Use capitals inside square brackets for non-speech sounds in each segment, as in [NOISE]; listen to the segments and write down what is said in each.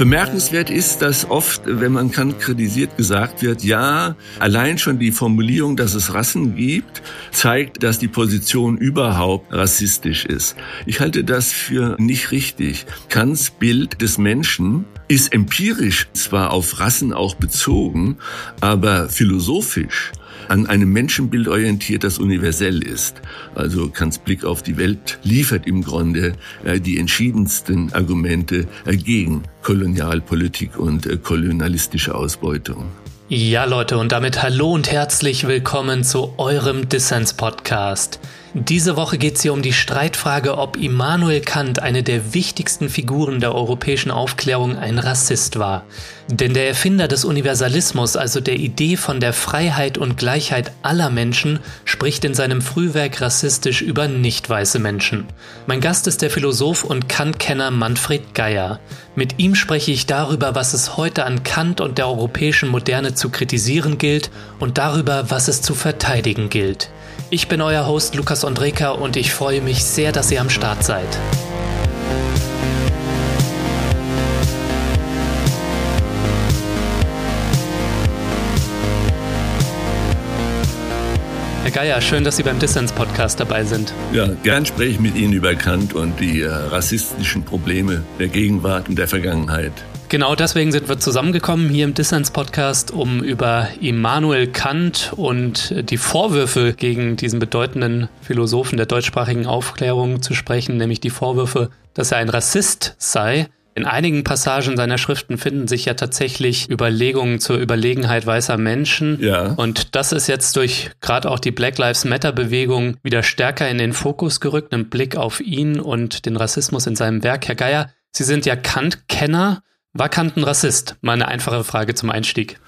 Bemerkenswert ist, dass oft, wenn man Kant kritisiert, gesagt wird, ja, allein schon die Formulierung, dass es Rassen gibt, zeigt, dass die Position überhaupt rassistisch ist. Ich halte das für nicht richtig. Kants Bild des Menschen ist empirisch zwar auf Rassen auch bezogen, aber philosophisch an einem Menschenbild orientiert, das universell ist. Also Kants Blick auf die Welt liefert im Grunde äh, die entschiedensten Argumente äh, gegen Kolonialpolitik und äh, kolonialistische Ausbeutung. Ja, Leute, und damit hallo und herzlich willkommen zu eurem Dissens-Podcast. Diese Woche geht es hier um die Streitfrage, ob Immanuel Kant, eine der wichtigsten Figuren der europäischen Aufklärung, ein Rassist war. Denn der Erfinder des Universalismus, also der Idee von der Freiheit und Gleichheit aller Menschen, spricht in seinem Frühwerk rassistisch über nicht weiße Menschen. Mein Gast ist der Philosoph und Kant-Kenner Manfred Geier. Mit ihm spreche ich darüber, was es heute an Kant und der europäischen Moderne zu kritisieren gilt und darüber, was es zu verteidigen gilt. Ich bin euer Host Lukas Andreka und ich freue mich sehr, dass ihr am Start seid. Herr Geier, schön, dass Sie beim Dissens-Podcast dabei sind. Ja, gern spreche ich mit Ihnen über Kant und die äh, rassistischen Probleme der Gegenwart und der Vergangenheit. Genau deswegen sind wir zusammengekommen hier im Dissens-Podcast, um über Immanuel Kant und die Vorwürfe gegen diesen bedeutenden Philosophen der deutschsprachigen Aufklärung zu sprechen, nämlich die Vorwürfe, dass er ein Rassist sei. In einigen Passagen seiner Schriften finden sich ja tatsächlich Überlegungen zur Überlegenheit weißer Menschen. Ja. Und das ist jetzt durch gerade auch die Black Lives Matter Bewegung wieder stärker in den Fokus gerückt, im Blick auf ihn und den Rassismus in seinem Werk. Herr Geier, Sie sind ja Kant-Kenner. War Kant ein Rassist? Mal eine einfache Frage zum Einstieg.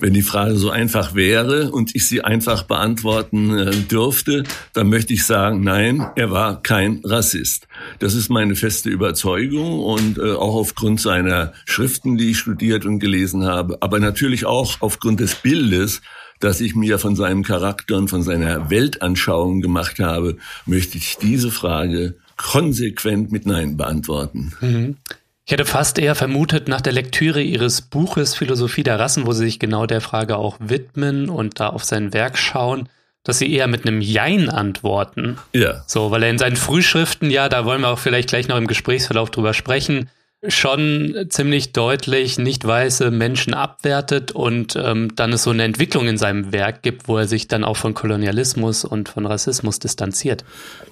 Wenn die Frage so einfach wäre und ich sie einfach beantworten äh, dürfte, dann möchte ich sagen, nein, er war kein Rassist. Das ist meine feste Überzeugung und äh, auch aufgrund seiner Schriften, die ich studiert und gelesen habe, aber natürlich auch aufgrund des Bildes, das ich mir von seinem Charakter und von seiner Weltanschauung gemacht habe, möchte ich diese Frage konsequent mit Nein beantworten. Mhm. Ich hätte fast eher vermutet, nach der Lektüre Ihres Buches Philosophie der Rassen, wo Sie sich genau der Frage auch widmen und da auf sein Werk schauen, dass Sie eher mit einem Jein antworten. Ja. So, weil er in seinen Frühschriften, ja, da wollen wir auch vielleicht gleich noch im Gesprächsverlauf drüber sprechen, schon ziemlich deutlich nicht weiße Menschen abwertet und ähm, dann es so eine Entwicklung in seinem Werk gibt, wo er sich dann auch von Kolonialismus und von Rassismus distanziert.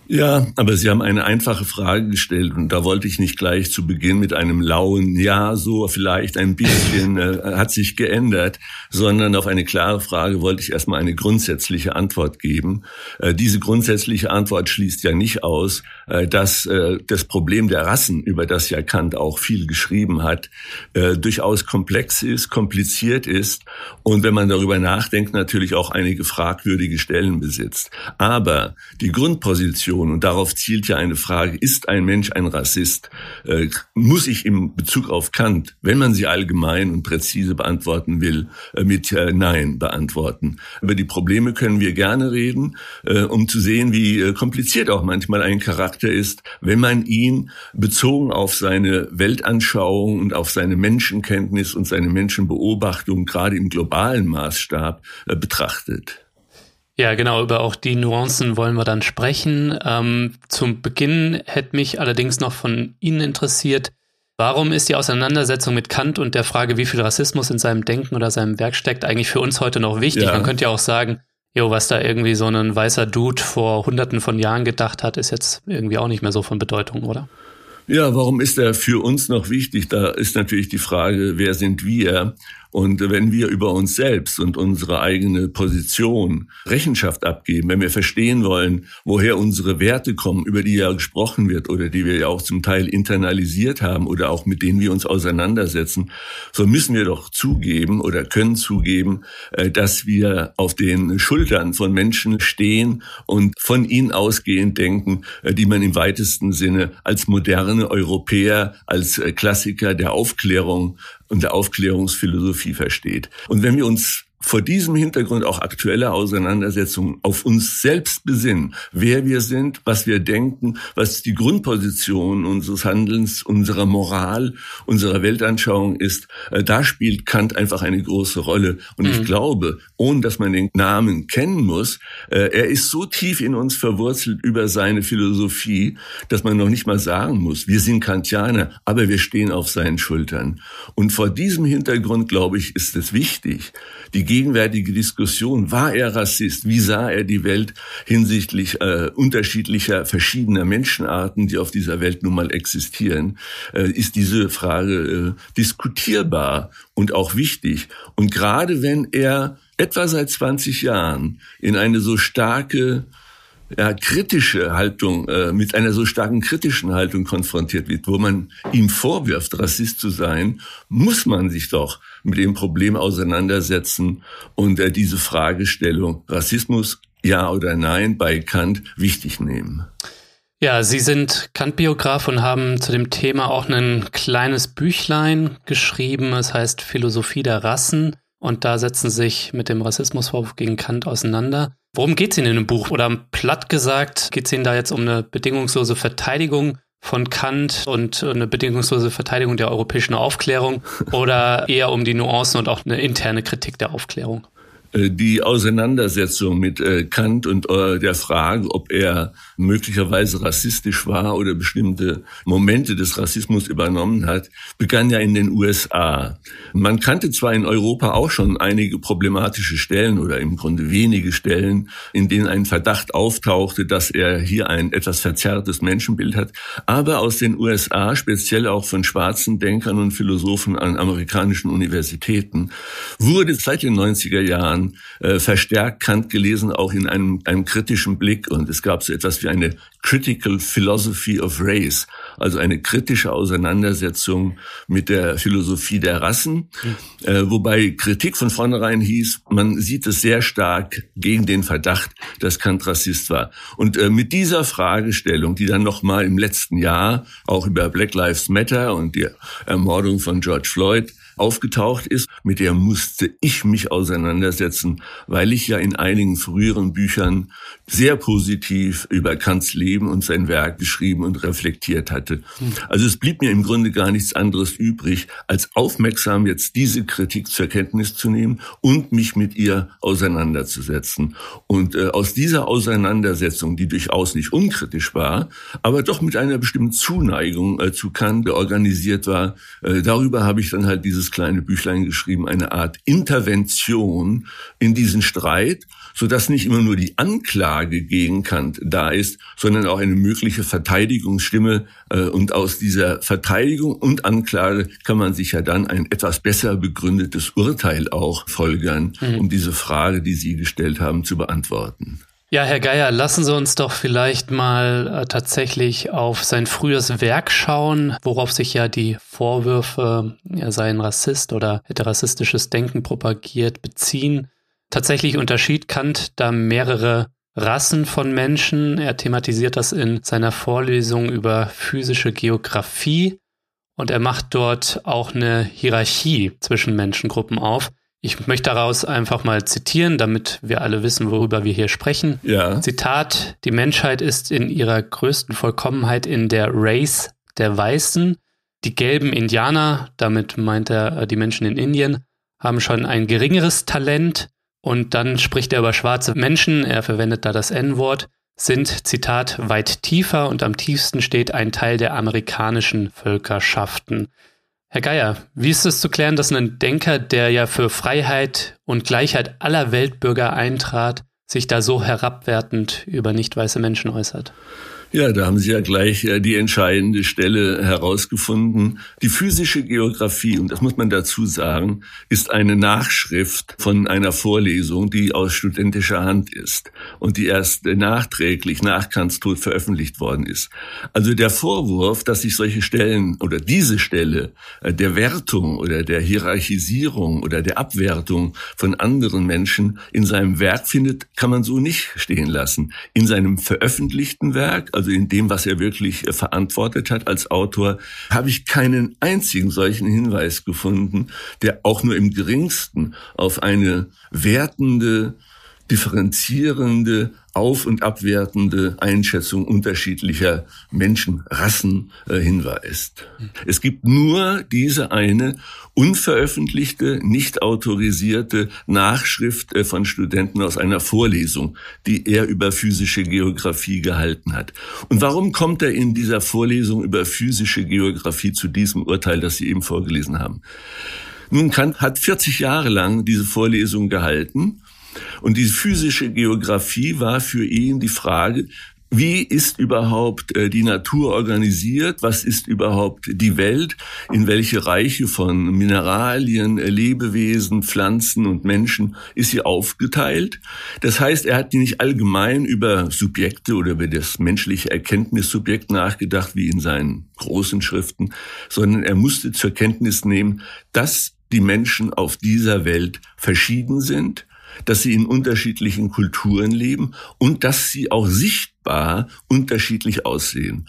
Ja, aber Sie haben eine einfache Frage gestellt und da wollte ich nicht gleich zu Beginn mit einem lauen Ja, so vielleicht ein bisschen äh, hat sich geändert, sondern auf eine klare Frage wollte ich erstmal eine grundsätzliche Antwort geben. Äh, diese grundsätzliche Antwort schließt ja nicht aus, dass äh, das Problem der Rassen, über das ja Kant auch viel geschrieben hat, äh, durchaus komplex ist, kompliziert ist und wenn man darüber nachdenkt, natürlich auch einige fragwürdige Stellen besitzt. Aber die Grundposition und darauf zielt ja eine Frage, ist ein Mensch ein Rassist? Äh, muss ich im Bezug auf Kant, wenn man sie allgemein und präzise beantworten will, äh, mit äh, Nein beantworten? Über die Probleme können wir gerne reden, äh, um zu sehen, wie äh, kompliziert auch manchmal ein Charakter ist, wenn man ihn bezogen auf seine Weltanschauung und auf seine Menschenkenntnis und seine Menschenbeobachtung gerade im globalen Maßstab äh, betrachtet. Ja, genau, über auch die Nuancen wollen wir dann sprechen. Ähm, zum Beginn hätte mich allerdings noch von Ihnen interessiert, warum ist die Auseinandersetzung mit Kant und der Frage, wie viel Rassismus in seinem Denken oder seinem Werk steckt, eigentlich für uns heute noch wichtig? Ja. Man könnte ja auch sagen, jo, was da irgendwie so ein weißer Dude vor hunderten von Jahren gedacht hat, ist jetzt irgendwie auch nicht mehr so von Bedeutung, oder? Ja, warum ist er für uns noch wichtig? Da ist natürlich die Frage, wer sind wir? Und wenn wir über uns selbst und unsere eigene Position Rechenschaft abgeben, wenn wir verstehen wollen, woher unsere Werte kommen, über die ja gesprochen wird oder die wir ja auch zum Teil internalisiert haben oder auch mit denen wir uns auseinandersetzen, so müssen wir doch zugeben oder können zugeben, äh, dass wir auf den Schultern von Menschen stehen und von ihnen ausgehend denken, äh, die man im weitesten Sinne als moderne Europäer, als äh, Klassiker der Aufklärung und der Aufklärungsphilosophie versteht. Und wenn wir uns vor diesem Hintergrund auch aktuelle Auseinandersetzungen auf uns selbst besinnen, wer wir sind, was wir denken, was die Grundposition unseres Handelns, unserer Moral, unserer Weltanschauung ist, äh, da spielt Kant einfach eine große Rolle. Und mhm. ich glaube, ohne dass man den Namen kennen muss, äh, er ist so tief in uns verwurzelt über seine Philosophie, dass man noch nicht mal sagen muss, wir sind Kantianer, aber wir stehen auf seinen Schultern. Und vor diesem Hintergrund, glaube ich, ist es wichtig, die gegenwärtige Diskussion, war er Rassist? Wie sah er die Welt hinsichtlich äh, unterschiedlicher, verschiedener Menschenarten, die auf dieser Welt nun mal existieren? Äh, ist diese Frage äh, diskutierbar und auch wichtig? Und gerade wenn er etwa seit 20 Jahren in eine so starke ja, kritische Haltung, äh, mit einer so starken kritischen Haltung konfrontiert wird, wo man ihm vorwirft, Rassist zu sein, muss man sich doch mit dem Problem auseinandersetzen und äh, diese Fragestellung Rassismus ja oder nein bei Kant wichtig nehmen. Ja, Sie sind Kant-Biograf und haben zu dem Thema auch ein kleines Büchlein geschrieben. Es heißt Philosophie der Rassen. Und da setzen sich mit dem Rassismusvorwurf gegen Kant auseinander. Worum geht es Ihnen in dem Buch? Oder platt gesagt, geht es Ihnen da jetzt um eine bedingungslose Verteidigung von Kant und eine bedingungslose Verteidigung der europäischen Aufklärung oder eher um die Nuancen und auch eine interne Kritik der Aufklärung? Äh, die Auseinandersetzung mit äh, Kant und äh, der Frage, ob er möglicherweise rassistisch war oder bestimmte Momente des Rassismus übernommen hat, begann ja in den USA. Man kannte zwar in Europa auch schon einige problematische Stellen oder im Grunde wenige Stellen, in denen ein Verdacht auftauchte, dass er hier ein etwas verzerrtes Menschenbild hat, aber aus den USA, speziell auch von schwarzen Denkern und Philosophen an amerikanischen Universitäten, wurde seit den 90er Jahren Jahren äh, verstärkt Kant gelesen, auch in einem, einem kritischen Blick. Und es gab so etwas wie eine Critical Philosophy of Race, also eine kritische Auseinandersetzung mit der Philosophie der Rassen, mhm. äh, wobei Kritik von vornherein hieß, man sieht es sehr stark gegen den Verdacht, dass Kant Rassist war. Und äh, mit dieser Fragestellung, die dann nochmal im letzten Jahr auch über Black Lives Matter und die Ermordung von George Floyd aufgetaucht ist, mit der musste ich mich auseinandersetzen, weil ich ja in einigen früheren Büchern sehr positiv über Kants Leben und sein Werk geschrieben und reflektiert hatte. Also es blieb mir im Grunde gar nichts anderes übrig, als aufmerksam jetzt diese Kritik zur Kenntnis zu nehmen und mich mit ihr auseinanderzusetzen. Und äh, aus dieser Auseinandersetzung, die durchaus nicht unkritisch war, aber doch mit einer bestimmten Zuneigung äh, zu Kant organisiert war, äh, darüber habe ich dann halt dieses kleine Büchlein geschrieben, eine Art Intervention in diesen Streit, so dass nicht immer nur die Anklage gegen Kant da ist, sondern auch eine mögliche Verteidigungsstimme. Äh, und aus dieser Verteidigung und Anklage kann man sich ja dann ein etwas besser begründetes Urteil auch folgern, mhm. um diese Frage, die Sie gestellt haben, zu beantworten. Ja, Herr Geier, lassen Sie uns doch vielleicht mal äh, tatsächlich auf sein frühes Werk schauen, worauf sich ja die Vorwürfe, er sei ein Rassist oder hätte rassistisches Denken propagiert, beziehen. Tatsächlich unterschied Kant da mehrere Rassen von Menschen. Er thematisiert das in seiner Vorlesung über physische Geographie und er macht dort auch eine Hierarchie zwischen Menschengruppen auf. Ich möchte daraus einfach mal zitieren, damit wir alle wissen, worüber wir hier sprechen. Ja. Zitat, die Menschheit ist in ihrer größten Vollkommenheit in der Race der Weißen. Die gelben Indianer, damit meint er die Menschen in Indien, haben schon ein geringeres Talent. Und dann spricht er über schwarze Menschen, er verwendet da das N-Wort, sind, Zitat, weit tiefer und am tiefsten steht ein Teil der amerikanischen Völkerschaften. Herr Geier, wie ist es zu klären, dass ein Denker, der ja für Freiheit und Gleichheit aller Weltbürger eintrat, sich da so herabwertend über nicht weiße Menschen äußert? Ja, da haben Sie ja gleich äh, die entscheidende Stelle herausgefunden. Die physische Geografie, und das muss man dazu sagen, ist eine Nachschrift von einer Vorlesung, die aus studentischer Hand ist und die erst nachträglich nach Kants Tod veröffentlicht worden ist. Also der Vorwurf, dass sich solche Stellen oder diese Stelle äh, der Wertung oder der Hierarchisierung oder der Abwertung von anderen Menschen in seinem Werk findet, kann man so nicht stehen lassen. In seinem veröffentlichten Werk, also in dem, was er wirklich äh, verantwortet hat als Autor, habe ich keinen einzigen solchen Hinweis gefunden, der auch nur im geringsten auf eine wertende, differenzierende, auf- und abwertende Einschätzung unterschiedlicher Menschenrassen äh, hinweist. Es gibt nur diese eine unveröffentlichte, nicht autorisierte Nachschrift äh, von Studenten aus einer Vorlesung, die er über physische Geographie gehalten hat. Und warum kommt er in dieser Vorlesung über physische Geographie zu diesem Urteil, das Sie eben vorgelesen haben? Nun, Kant hat 40 Jahre lang diese Vorlesung gehalten und die physische Geografie war für ihn die Frage, wie ist überhaupt äh, die Natur organisiert? Was ist überhaupt die Welt? In welche Reiche von Mineralien, äh, Lebewesen, Pflanzen und Menschen ist sie aufgeteilt? Das heißt, er hat nicht allgemein über Subjekte oder über das menschliche Erkenntnissubjekt nachgedacht, wie in seinen großen Schriften, sondern er musste zur Kenntnis nehmen, dass die Menschen auf dieser Welt verschieden sind, dass sie in unterschiedlichen Kulturen leben und dass sie auch sichtbar unterschiedlich aussehen.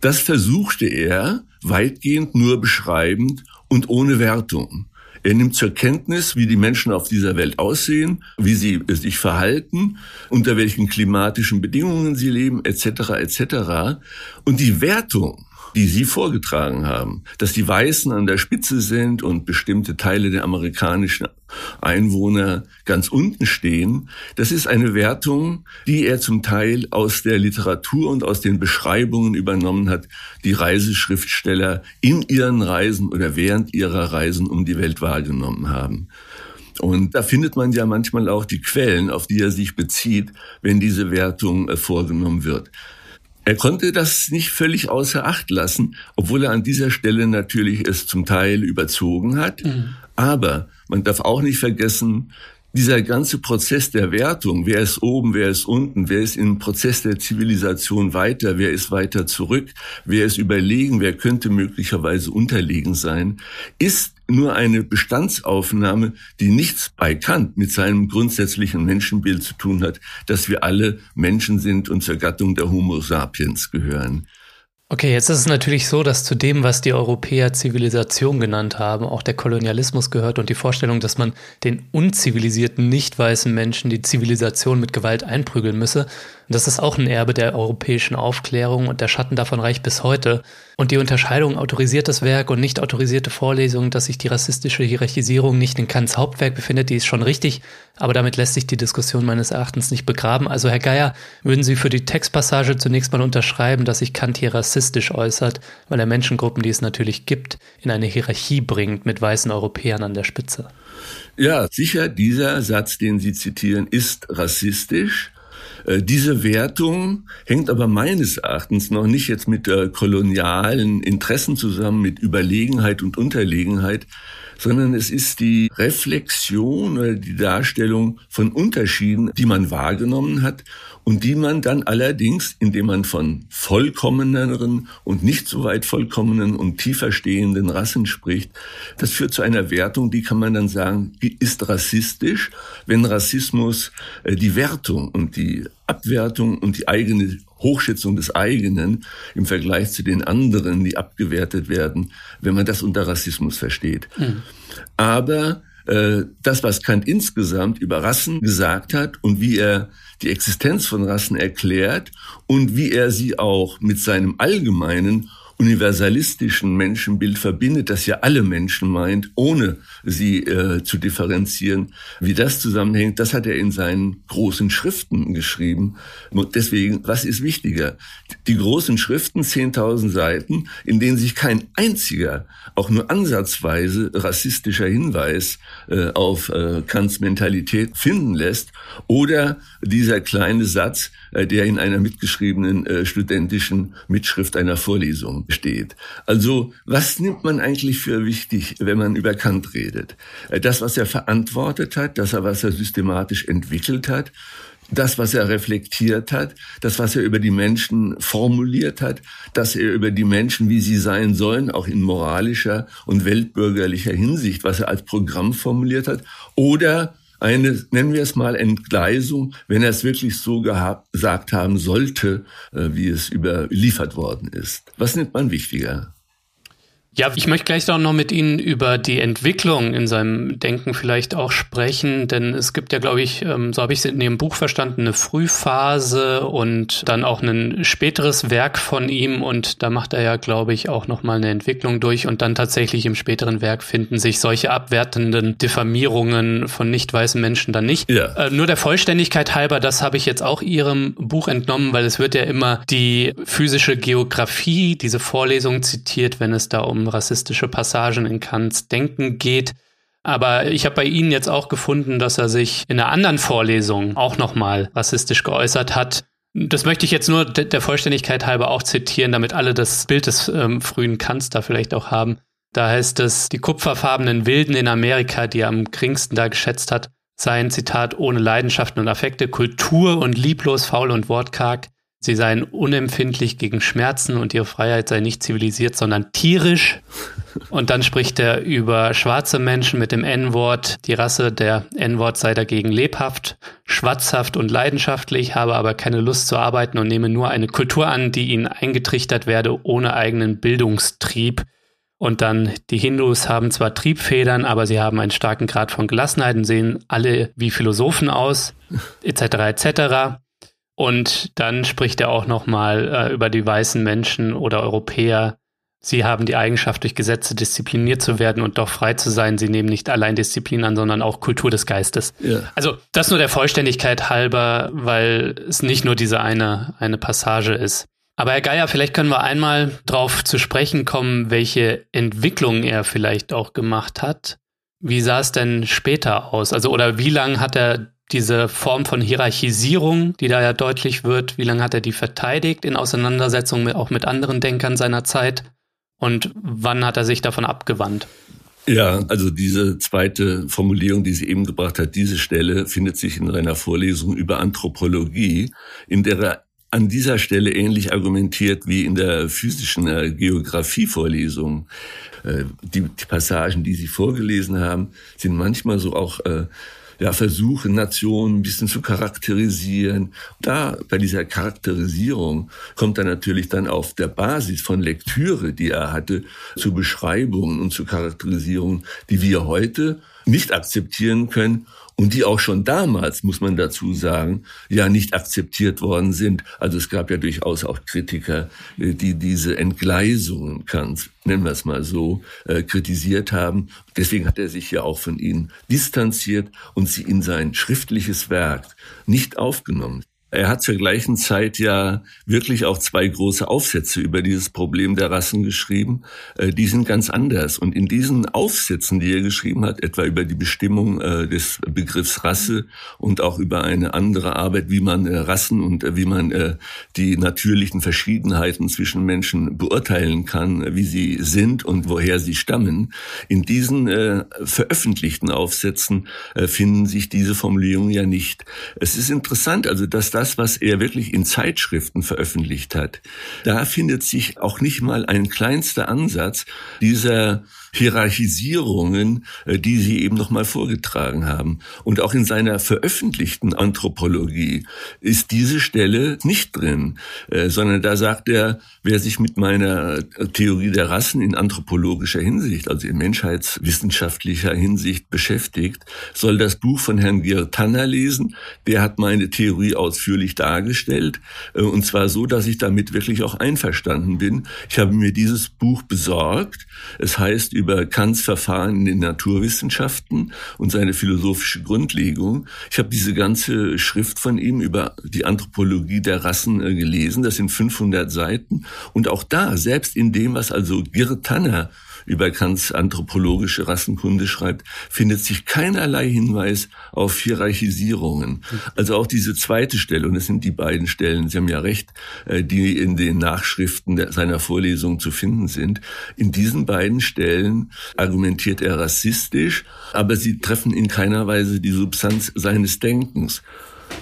Das versuchte er weitgehend nur beschreibend und ohne Wertung. Er nimmt zur Kenntnis, wie die Menschen auf dieser Welt aussehen, wie sie sich verhalten, unter welchen klimatischen Bedingungen sie leben, etc. etc. Und die Wertung die Sie vorgetragen haben, dass die Weißen an der Spitze sind und bestimmte Teile der amerikanischen Einwohner ganz unten stehen, das ist eine Wertung, die er zum Teil aus der Literatur und aus den Beschreibungen übernommen hat, die Reiseschriftsteller in ihren Reisen oder während ihrer Reisen um die Welt wahrgenommen haben. Und da findet man ja manchmal auch die Quellen, auf die er sich bezieht, wenn diese Wertung äh, vorgenommen wird. Er konnte das nicht völlig außer Acht lassen, obwohl er an dieser Stelle natürlich es zum Teil überzogen hat. Mhm. Aber man darf auch nicht vergessen, dieser ganze Prozess der Wertung, wer ist oben, wer ist unten, wer ist im Prozess der Zivilisation weiter, wer ist weiter zurück, wer ist überlegen, wer könnte möglicherweise unterlegen sein, ist nur eine Bestandsaufnahme, die nichts bei Kant mit seinem grundsätzlichen Menschenbild zu tun hat, dass wir alle Menschen sind und zur Gattung der Homo sapiens gehören. Okay, jetzt ist es natürlich so, dass zu dem, was die Europäer Zivilisation genannt haben, auch der Kolonialismus gehört und die Vorstellung, dass man den unzivilisierten, nicht weißen Menschen die Zivilisation mit Gewalt einprügeln müsse. Und das ist auch ein Erbe der europäischen Aufklärung und der Schatten davon reicht bis heute. Und die Unterscheidung autorisiertes Werk und nicht autorisierte Vorlesung, dass sich die rassistische Hierarchisierung nicht in Kants Hauptwerk befindet, die ist schon richtig, aber damit lässt sich die Diskussion meines Erachtens nicht begraben. Also Herr Geier, würden Sie für die Textpassage zunächst mal unterschreiben, dass sich Kant hier rassistisch äußert, weil er Menschengruppen, die es natürlich gibt, in eine Hierarchie bringt mit weißen Europäern an der Spitze? Ja, sicher, dieser Satz, den Sie zitieren, ist rassistisch. Äh, diese Wertung hängt aber meines Erachtens noch nicht jetzt mit äh, kolonialen Interessen zusammen, mit Überlegenheit und Unterlegenheit, sondern es ist die Reflexion oder die Darstellung von Unterschieden, die man wahrgenommen hat und die man dann allerdings, indem man von vollkommeneren und nicht so weit vollkommenen und tiefer stehenden Rassen spricht, das führt zu einer Wertung, die kann man dann sagen, die ist rassistisch, wenn Rassismus äh, die Wertung und die Abwertung und die eigene Hochschätzung des eigenen im Vergleich zu den anderen, die abgewertet werden, wenn man das unter Rassismus versteht. Mhm. Aber das, was Kant insgesamt über Rassen gesagt hat und wie er die Existenz von Rassen erklärt und wie er sie auch mit seinem allgemeinen universalistischen Menschenbild verbindet, das ja alle Menschen meint, ohne sie äh, zu differenzieren. Wie das zusammenhängt, das hat er in seinen großen Schriften geschrieben. Deswegen, was ist wichtiger? Die großen Schriften, 10.000 Seiten, in denen sich kein einziger, auch nur ansatzweise rassistischer Hinweis äh, auf äh, Kants Mentalität finden lässt, oder dieser kleine Satz, der in einer mitgeschriebenen äh, studentischen Mitschrift einer Vorlesung steht. Also was nimmt man eigentlich für wichtig, wenn man über Kant redet? Äh, das, was er verantwortet hat, das, was er systematisch entwickelt hat, das, was er reflektiert hat, das, was er über die Menschen formuliert hat, dass er über die Menschen, wie sie sein sollen, auch in moralischer und weltbürgerlicher Hinsicht, was er als Programm formuliert hat, oder eine, nennen wir es mal, Entgleisung, wenn er es wirklich so gesagt haben sollte, äh, wie es überliefert worden ist. Was nimmt man wichtiger? Ja, ich möchte gleich auch noch mit Ihnen über die Entwicklung in seinem Denken vielleicht auch sprechen, denn es gibt ja, glaube ich, ähm, so habe ich es in Ihrem Buch verstanden, eine Frühphase und dann auch ein späteres Werk von ihm und da macht er ja, glaube ich, auch nochmal eine Entwicklung durch und dann tatsächlich im späteren Werk finden sich solche abwertenden Diffamierungen von nicht weißen Menschen dann nicht. Ja. Äh, nur der Vollständigkeit halber, das habe ich jetzt auch Ihrem Buch entnommen, weil es wird ja immer die physische Geografie, diese Vorlesung zitiert, wenn es da um rassistische Passagen in Kants Denken geht. Aber ich habe bei Ihnen jetzt auch gefunden, dass er sich in einer anderen Vorlesung auch nochmal rassistisch geäußert hat. Das möchte ich jetzt nur der Vollständigkeit halber auch zitieren, damit alle das Bild des ähm, frühen Kants da vielleicht auch haben. Da heißt es, die kupferfarbenen Wilden in Amerika, die er am geringsten da geschätzt hat, seien, Zitat, ohne Leidenschaften und Affekte, Kultur und lieblos, faul und wortkarg. Sie seien unempfindlich gegen Schmerzen und ihre Freiheit sei nicht zivilisiert, sondern tierisch. Und dann spricht er über schwarze Menschen mit dem N-Wort. Die Rasse der N-Wort sei dagegen lebhaft, schwatzhaft und leidenschaftlich, habe aber keine Lust zu arbeiten und nehme nur eine Kultur an, die ihnen eingetrichtert werde, ohne eigenen Bildungstrieb. Und dann, die Hindus haben zwar Triebfedern, aber sie haben einen starken Grad von Gelassenheit und sehen alle wie Philosophen aus, etc. etc. Und dann spricht er auch nochmal äh, über die weißen Menschen oder Europäer. Sie haben die Eigenschaft, durch Gesetze diszipliniert zu werden und doch frei zu sein. Sie nehmen nicht allein Disziplin an, sondern auch Kultur des Geistes. Ja. Also das nur der Vollständigkeit halber, weil es nicht nur diese eine, eine Passage ist. Aber Herr Geier, vielleicht können wir einmal darauf zu sprechen kommen, welche Entwicklungen er vielleicht auch gemacht hat. Wie sah es denn später aus? Also, oder wie lange hat er diese Form von Hierarchisierung, die da ja deutlich wird, wie lange hat er die verteidigt in Auseinandersetzung mit, auch mit anderen Denkern seiner Zeit und wann hat er sich davon abgewandt? Ja, also diese zweite Formulierung, die sie eben gebracht hat, diese Stelle findet sich in einer Vorlesung über Anthropologie, in der er an dieser Stelle ähnlich argumentiert wie in der physischen äh, Geografie-Vorlesung. Äh, die, die Passagen, die Sie vorgelesen haben, sind manchmal so auch äh, ja, versuchen, Nationen ein bisschen zu charakterisieren. Da, bei dieser Charakterisierung kommt er natürlich dann auf der Basis von Lektüre, die er hatte, zu Beschreibungen und zu Charakterisierungen, die wir heute nicht akzeptieren können und die auch schon damals, muss man dazu sagen, ja nicht akzeptiert worden sind. Also es gab ja durchaus auch Kritiker, äh, die diese Entgleisungen Kants, nennen wir es mal so, äh, kritisiert haben. Deswegen hat er sich ja auch von ihnen distanziert und sie in sein schriftliches Werk nicht aufgenommen. Er hat zur gleichen Zeit ja wirklich auch zwei große Aufsätze über dieses Problem der Rassen geschrieben. Äh, die sind ganz anders. Und in diesen Aufsätzen, die er geschrieben hat, etwa über die Bestimmung äh, des Begriffs Rasse und auch über eine andere Arbeit, wie man äh, Rassen und wie man die natürlichen Verschiedenheiten zwischen Menschen beurteilen kann, wie sie sind und woher sie stammen, in diesen veröffentlichten Aufsätzen finden sich diese Formulierungen ja nicht. Es ist interessant, also dass da das, was er wirklich in Zeitschriften veröffentlicht hat, da findet sich auch nicht mal ein kleinster Ansatz dieser Hierarchisierungen, äh, die Sie eben noch mal vorgetragen haben. Und auch in seiner veröffentlichten Anthropologie ist diese Stelle nicht drin, äh, sondern da sagt er, wer sich mit meiner Theorie der Rassen in anthropologischer Hinsicht, also in menschheitswissenschaftlicher Hinsicht beschäftigt, soll das Buch von Herrn Georg Tanner lesen. Der hat meine Theorie ausführlich dargestellt, äh, und zwar so, dass ich damit wirklich auch einverstanden bin. Ich habe mir dieses Buch besorgt. Es heißt über Kants Verfahren in den Naturwissenschaften und seine philosophische Grundlegung. Ich habe diese ganze Schrift von ihm über die Anthropologie der Rassen äh, gelesen. Das sind 500 Seiten. Und auch da, selbst in dem, was also Gerd Über Kants anthropologische Rassenkunde schreibt, findet sich keinerlei Hinweis auf Hierarchisierungen. Also auch diese zweite Stelle, und es sind die beiden Stellen, Sie haben ja recht, äh, die in den Nachschriften seiner Vorlesung zu finden sind. In diesen beiden Stellen argumentiert er rassistisch, aber sie treffen in keiner Weise die Substanz seines Denkens.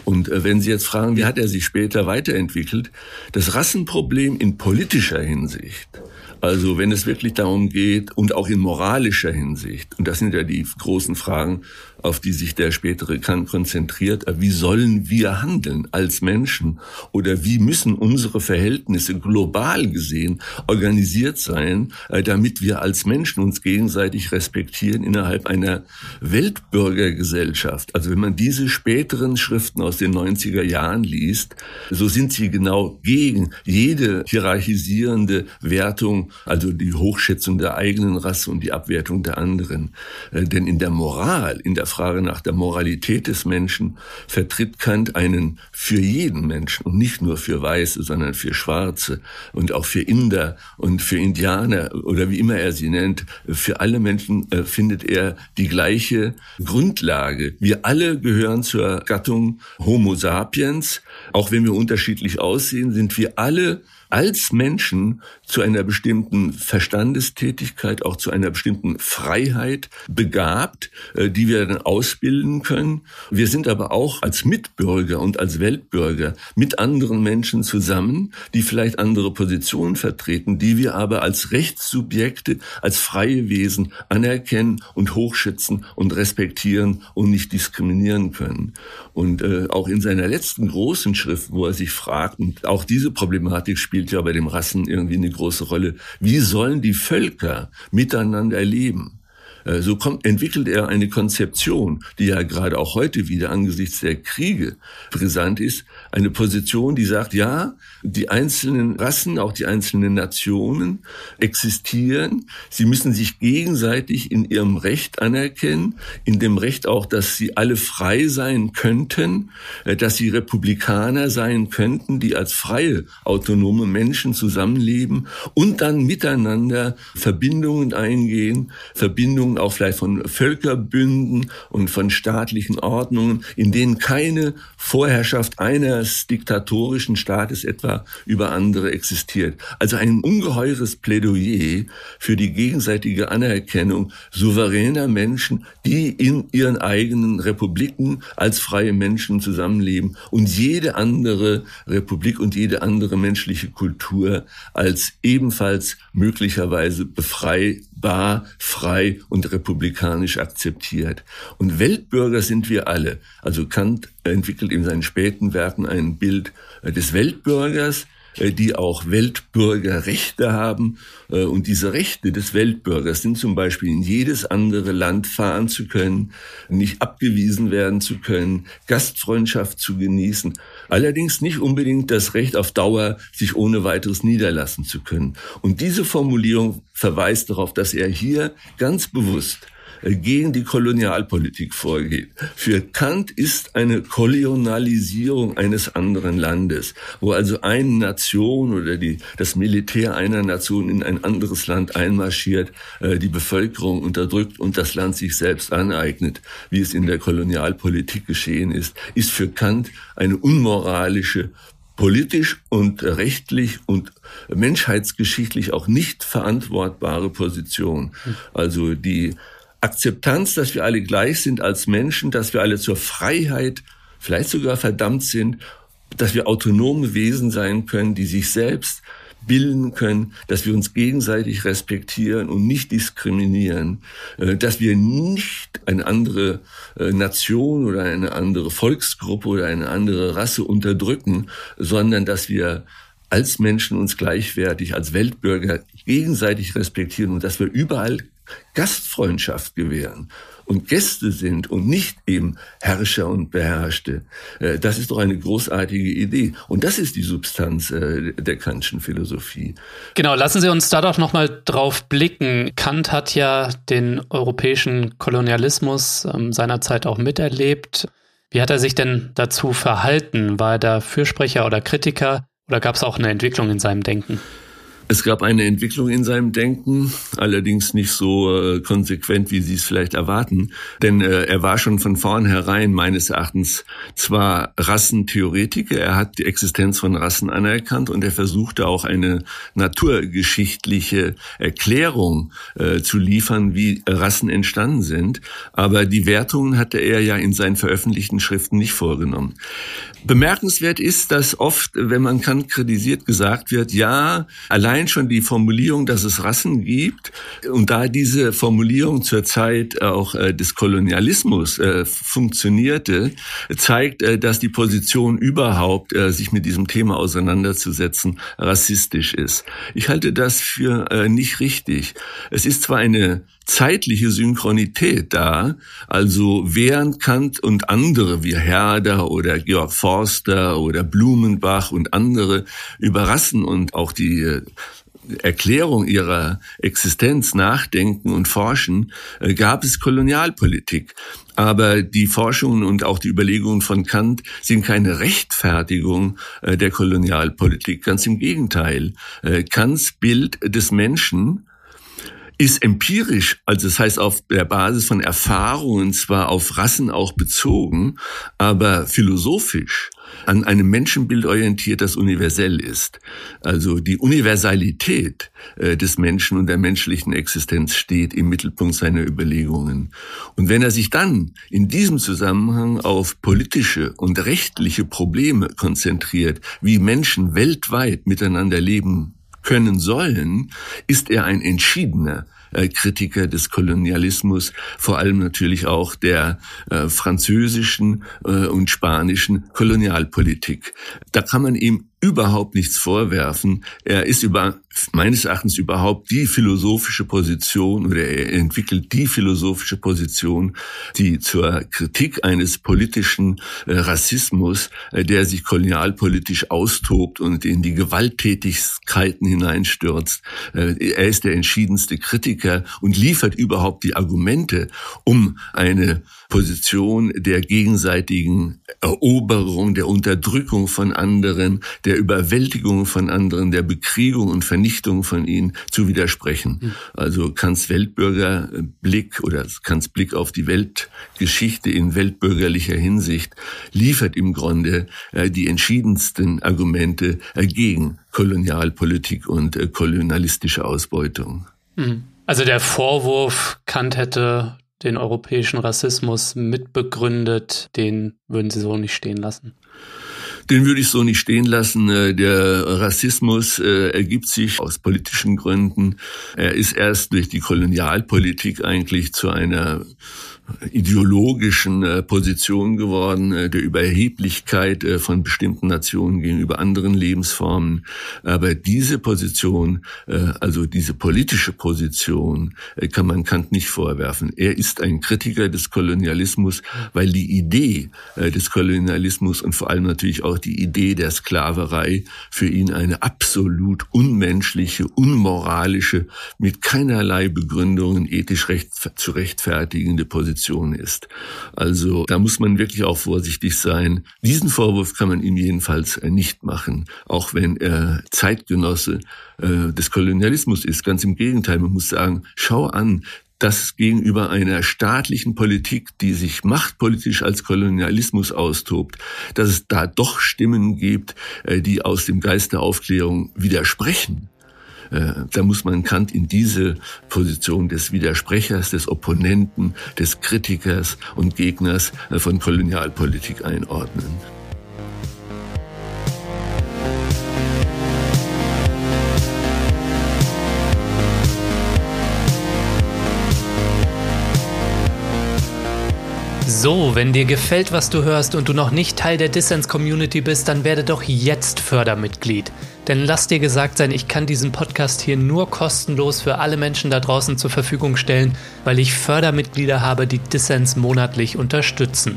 Und äh, wenn Sie jetzt fragen, wie hat er sich später weiterentwickelt, das Rassenproblem in politischer Hinsicht Also wenn es wirklich darum geht und auch in moralischer Hinsicht, und das sind ja die großen Fragen, auf die sich der spätere Kant konzentriert. Wie sollen wir handeln als Menschen oder wie müssen unsere Verhältnisse global gesehen organisiert sein, äh, damit wir als Menschen uns gegenseitig respektieren innerhalb einer Weltbürgergesellschaft. Also wenn man diese späteren Schriften aus den 90er Jahren liest, so sind sie genau gegen jede hierarchisierende Wertung, also die Hochschätzung der eigenen Rasse und die Abwertung der anderen. Äh, denn in der Moral, in der Frage nach der Moralität des Menschen vertritt Kant einen für jeden Menschen und nicht nur für Weiße, sondern für Schwarze und auch für Inder und für Indianer oder wie immer er sie nennt. Für alle Menschen äh, findet er die gleiche Grundlage. Wir alle gehören zur Gattung Homo sapiens. Auch wenn wir unterschiedlich aussehen, sind wir alle als Menschen zu einer bestimmten Verstandestätigkeit, auch zu einer bestimmten Freiheit begabt, äh, die wir dann ausbilden können. Wir sind aber auch als Mitbürger und als Weltbürger mit anderen Menschen zusammen, die vielleicht andere Positionen vertreten, die wir aber als Rechtssubjekte, als freie Wesen anerkennen und hochschätzen und respektieren und nicht diskriminieren können. Und äh, auch in seiner letzten großen Schrift, wo er sich fragt, und auch diese Problematik spielt ja bei dem Rassen irgendwie eine große Rolle. Wie sollen die Völker miteinander leben? Äh, so kommt, entwickelt er eine Konzeption, die ja gerade auch heute wieder angesichts der Kriege brisant ist, eine Position, die sagt, ja, die einzelnen Rassen, auch die einzelnen Nationen existieren, sie müssen sich gegenseitig in ihrem Recht anerkennen, in dem Recht auch, dass sie alle frei sein könnten, äh, dass sie Republikaner sein könnten, die als freie, autonome Menschen zusammenleben und dann miteinander Verbindungen eingehen, Verbindungen auch vielleicht von Völkerbünden und von staatlichen Ordnungen, in denen keine Vorherrschaft eines diktatorischen Staates etwa über andere existiert. Also ein ungeheures Plädoyer für die gegenseitige Anerkennung souveräner Menschen, die in ihren eigenen Republiken als freie Menschen zusammenleben und jede andere Republik und jede andere menschliche Kultur als ebenfalls möglicherweise befreibar, frei und republikanisch akzeptiert. Und Weltbürger sind wir alle. Also Kant entwickelt in seinen späten Werken ein Bild äh, des Weltbürgers, äh, die auch Weltbürgerrechte haben. Äh, und diese Rechte des Weltbürgers sind zum Beispiel in jedes andere Land fahren zu können, nicht abgewiesen werden zu können, Gastfreundschaft zu genießen. Allerdings nicht unbedingt das Recht auf Dauer, sich ohne weiteres niederlassen zu können. Und diese Formulierung verweist darauf, dass er hier ganz bewusst gegen die Kolonialpolitik vorgeht. Für Kant ist eine Kolonialisierung eines anderen Landes, wo also eine Nation oder die, das Militär einer Nation in ein anderes Land einmarschiert, äh, die Bevölkerung unterdrückt und das Land sich selbst aneignet, wie es in der Kolonialpolitik geschehen ist, ist für Kant eine unmoralische politisch und rechtlich und menschheitsgeschichtlich auch nicht verantwortbare Position. Also die Akzeptanz, dass wir alle gleich sind als Menschen, dass wir alle zur Freiheit vielleicht sogar verdammt sind, dass wir autonome Wesen sein können, die sich selbst bilden können, dass wir uns gegenseitig respektieren und nicht diskriminieren, äh, dass wir nicht eine andere äh, Nation oder eine andere Volksgruppe oder eine andere Rasse unterdrücken, sondern dass wir als Menschen uns gleichwertig, als Weltbürger gegenseitig respektieren und dass wir überall Gastfreundschaft gewähren und Gäste sind und nicht eben Herrscher und Beherrschte. Äh, das ist doch eine großartige Idee. Und das ist die Substanz äh, der Kantschen Philosophie. Genau, lassen Sie uns da doch nochmal drauf blicken. Kant hat ja den europäischen Kolonialismus ähm, seinerzeit auch miterlebt. Wie hat er sich denn dazu verhalten? War er da Fürsprecher oder Kritiker? Oder gab es auch eine Entwicklung in seinem Denken? Es gab eine Entwicklung in seinem Denken, allerdings nicht so äh, konsequent, wie Sie es vielleicht erwarten. Denn äh, er war schon von vornherein meines Erachtens zwar Rassentheoretiker, er hat die Existenz von Rassen anerkannt und er versuchte auch eine naturgeschichtliche Erklärung äh, zu liefern, wie Rassen entstanden sind. Aber die Wertungen hatte er ja in seinen veröffentlichten Schriften nicht vorgenommen. Bemerkenswert ist, dass oft, wenn man Kant kritisiert, gesagt wird, ja, allein allein schon die Formulierung, dass es Rassen gibt und da diese Formulierung zur Zeit auch äh, des Kolonialismus äh, funktionierte, zeigt, äh, dass die Position überhaupt, äh, sich mit diesem Thema auseinanderzusetzen, rassistisch ist. Ich halte das für äh, nicht richtig. Es ist zwar eine zeitliche Synchronität da, also während Kant und andere wie Herder oder Georg Forster oder Blumenbach und andere über Rassen und auch die äh, Erklärung ihrer Existenz nachdenken und forschen, äh, gab es Kolonialpolitik. Aber die Forschungen und auch die Überlegungen von Kant sind keine Rechtfertigung äh, der Kolonialpolitik. Ganz im Gegenteil. Kants Bild des Menschen ist empirisch, also das heißt auf der Basis von Erfahrungen, zwar auf Rassen auch bezogen, aber philosophisch an einem Menschenbild orientiert, das universell ist. Also die Universalität äh, des Menschen und der menschlichen Existenz steht im Mittelpunkt seiner Überlegungen. Und wenn er sich dann in diesem Zusammenhang auf politische und rechtliche Probleme konzentriert, wie Menschen weltweit miteinander leben können sollen, ist er ein entschiedener äh, Kritiker des Kolonialismus, vor allem natürlich auch der äh, französischen äh, und spanischen Kolonialpolitik. Da kann man ihm überhaupt nichts vorwerfen. Er ist über, meines Erachtens überhaupt die philosophische Position oder er entwickelt die philosophische Position, die zur Kritik eines politischen äh, Rassismus, äh, der sich kolonialpolitisch austobt und in die Gewalttätigkeiten hineinstürzt. Äh, er ist der entschiedenste Kritiker und liefert überhaupt die Argumente, um eine Position der gegenseitigen Eroberung, der Unterdrückung von anderen, der Überwältigung von anderen, der Bekriegung und Vernichtung von ihnen zu widersprechen. Mhm. Also Kants Weltbürgerblick oder Kants Blick auf die Weltgeschichte in weltbürgerlicher Hinsicht liefert im Grunde äh, die entschiedensten Argumente äh, gegen Kolonialpolitik und äh, kolonialistische Ausbeutung. Mhm. Also der Vorwurf, Kant hätte den europäischen Rassismus mitbegründet, den würden Sie so nicht stehen lassen? Den würde ich so nicht stehen lassen. Äh, der Rassismus äh, ergibt sich aus politischen Gründen. Er ist erst durch die Kolonialpolitik eigentlich zu einer ideologischen äh, Position geworden, äh, der Überheblichkeit äh, von bestimmten Nationen gegenüber anderen Lebensformen. Aber diese Position, also diese politische Position, kann man Kant nicht vorwerfen. Er ist ein Kritiker des Kolonialismus, weil die Idee des Kolonialismus und vor allem natürlich auch die Idee der Sklaverei für ihn eine absolut unmenschliche, unmoralische, mit keinerlei Begründungen ethisch recht, zu rechtfertigende Position Position ist. Also da muss man wirklich auch vorsichtig sein. Diesen Vorwurf kann man ihm jedenfalls äh, nicht machen, auch wenn er Zeitgenosse äh, des Kolonialismus ist. Ganz im Gegenteil, man muss sagen, schau an, dass gegenüber einer staatlichen Politik, die sich machtpolitisch als Kolonialismus austobt, dass es da doch Stimmen gibt, äh, die aus dem Geist der Aufklärung widersprechen. Äh, da muss man Kant in diese Position des Widersprechers, des Opponenten, des Kritikers und Gegners äh, von Kolonialpolitik einordnen. So, wenn dir gefällt, was du hörst und du noch nicht Teil der Dissens-Community bist, dann werde doch jetzt Fördermitglied. Denn lass dir gesagt sein, ich kann diesen Podcast hier nur kostenlos für alle Menschen da draußen zur Verfügung stellen, weil ich Fördermitglieder habe, die Dissens monatlich unterstützen.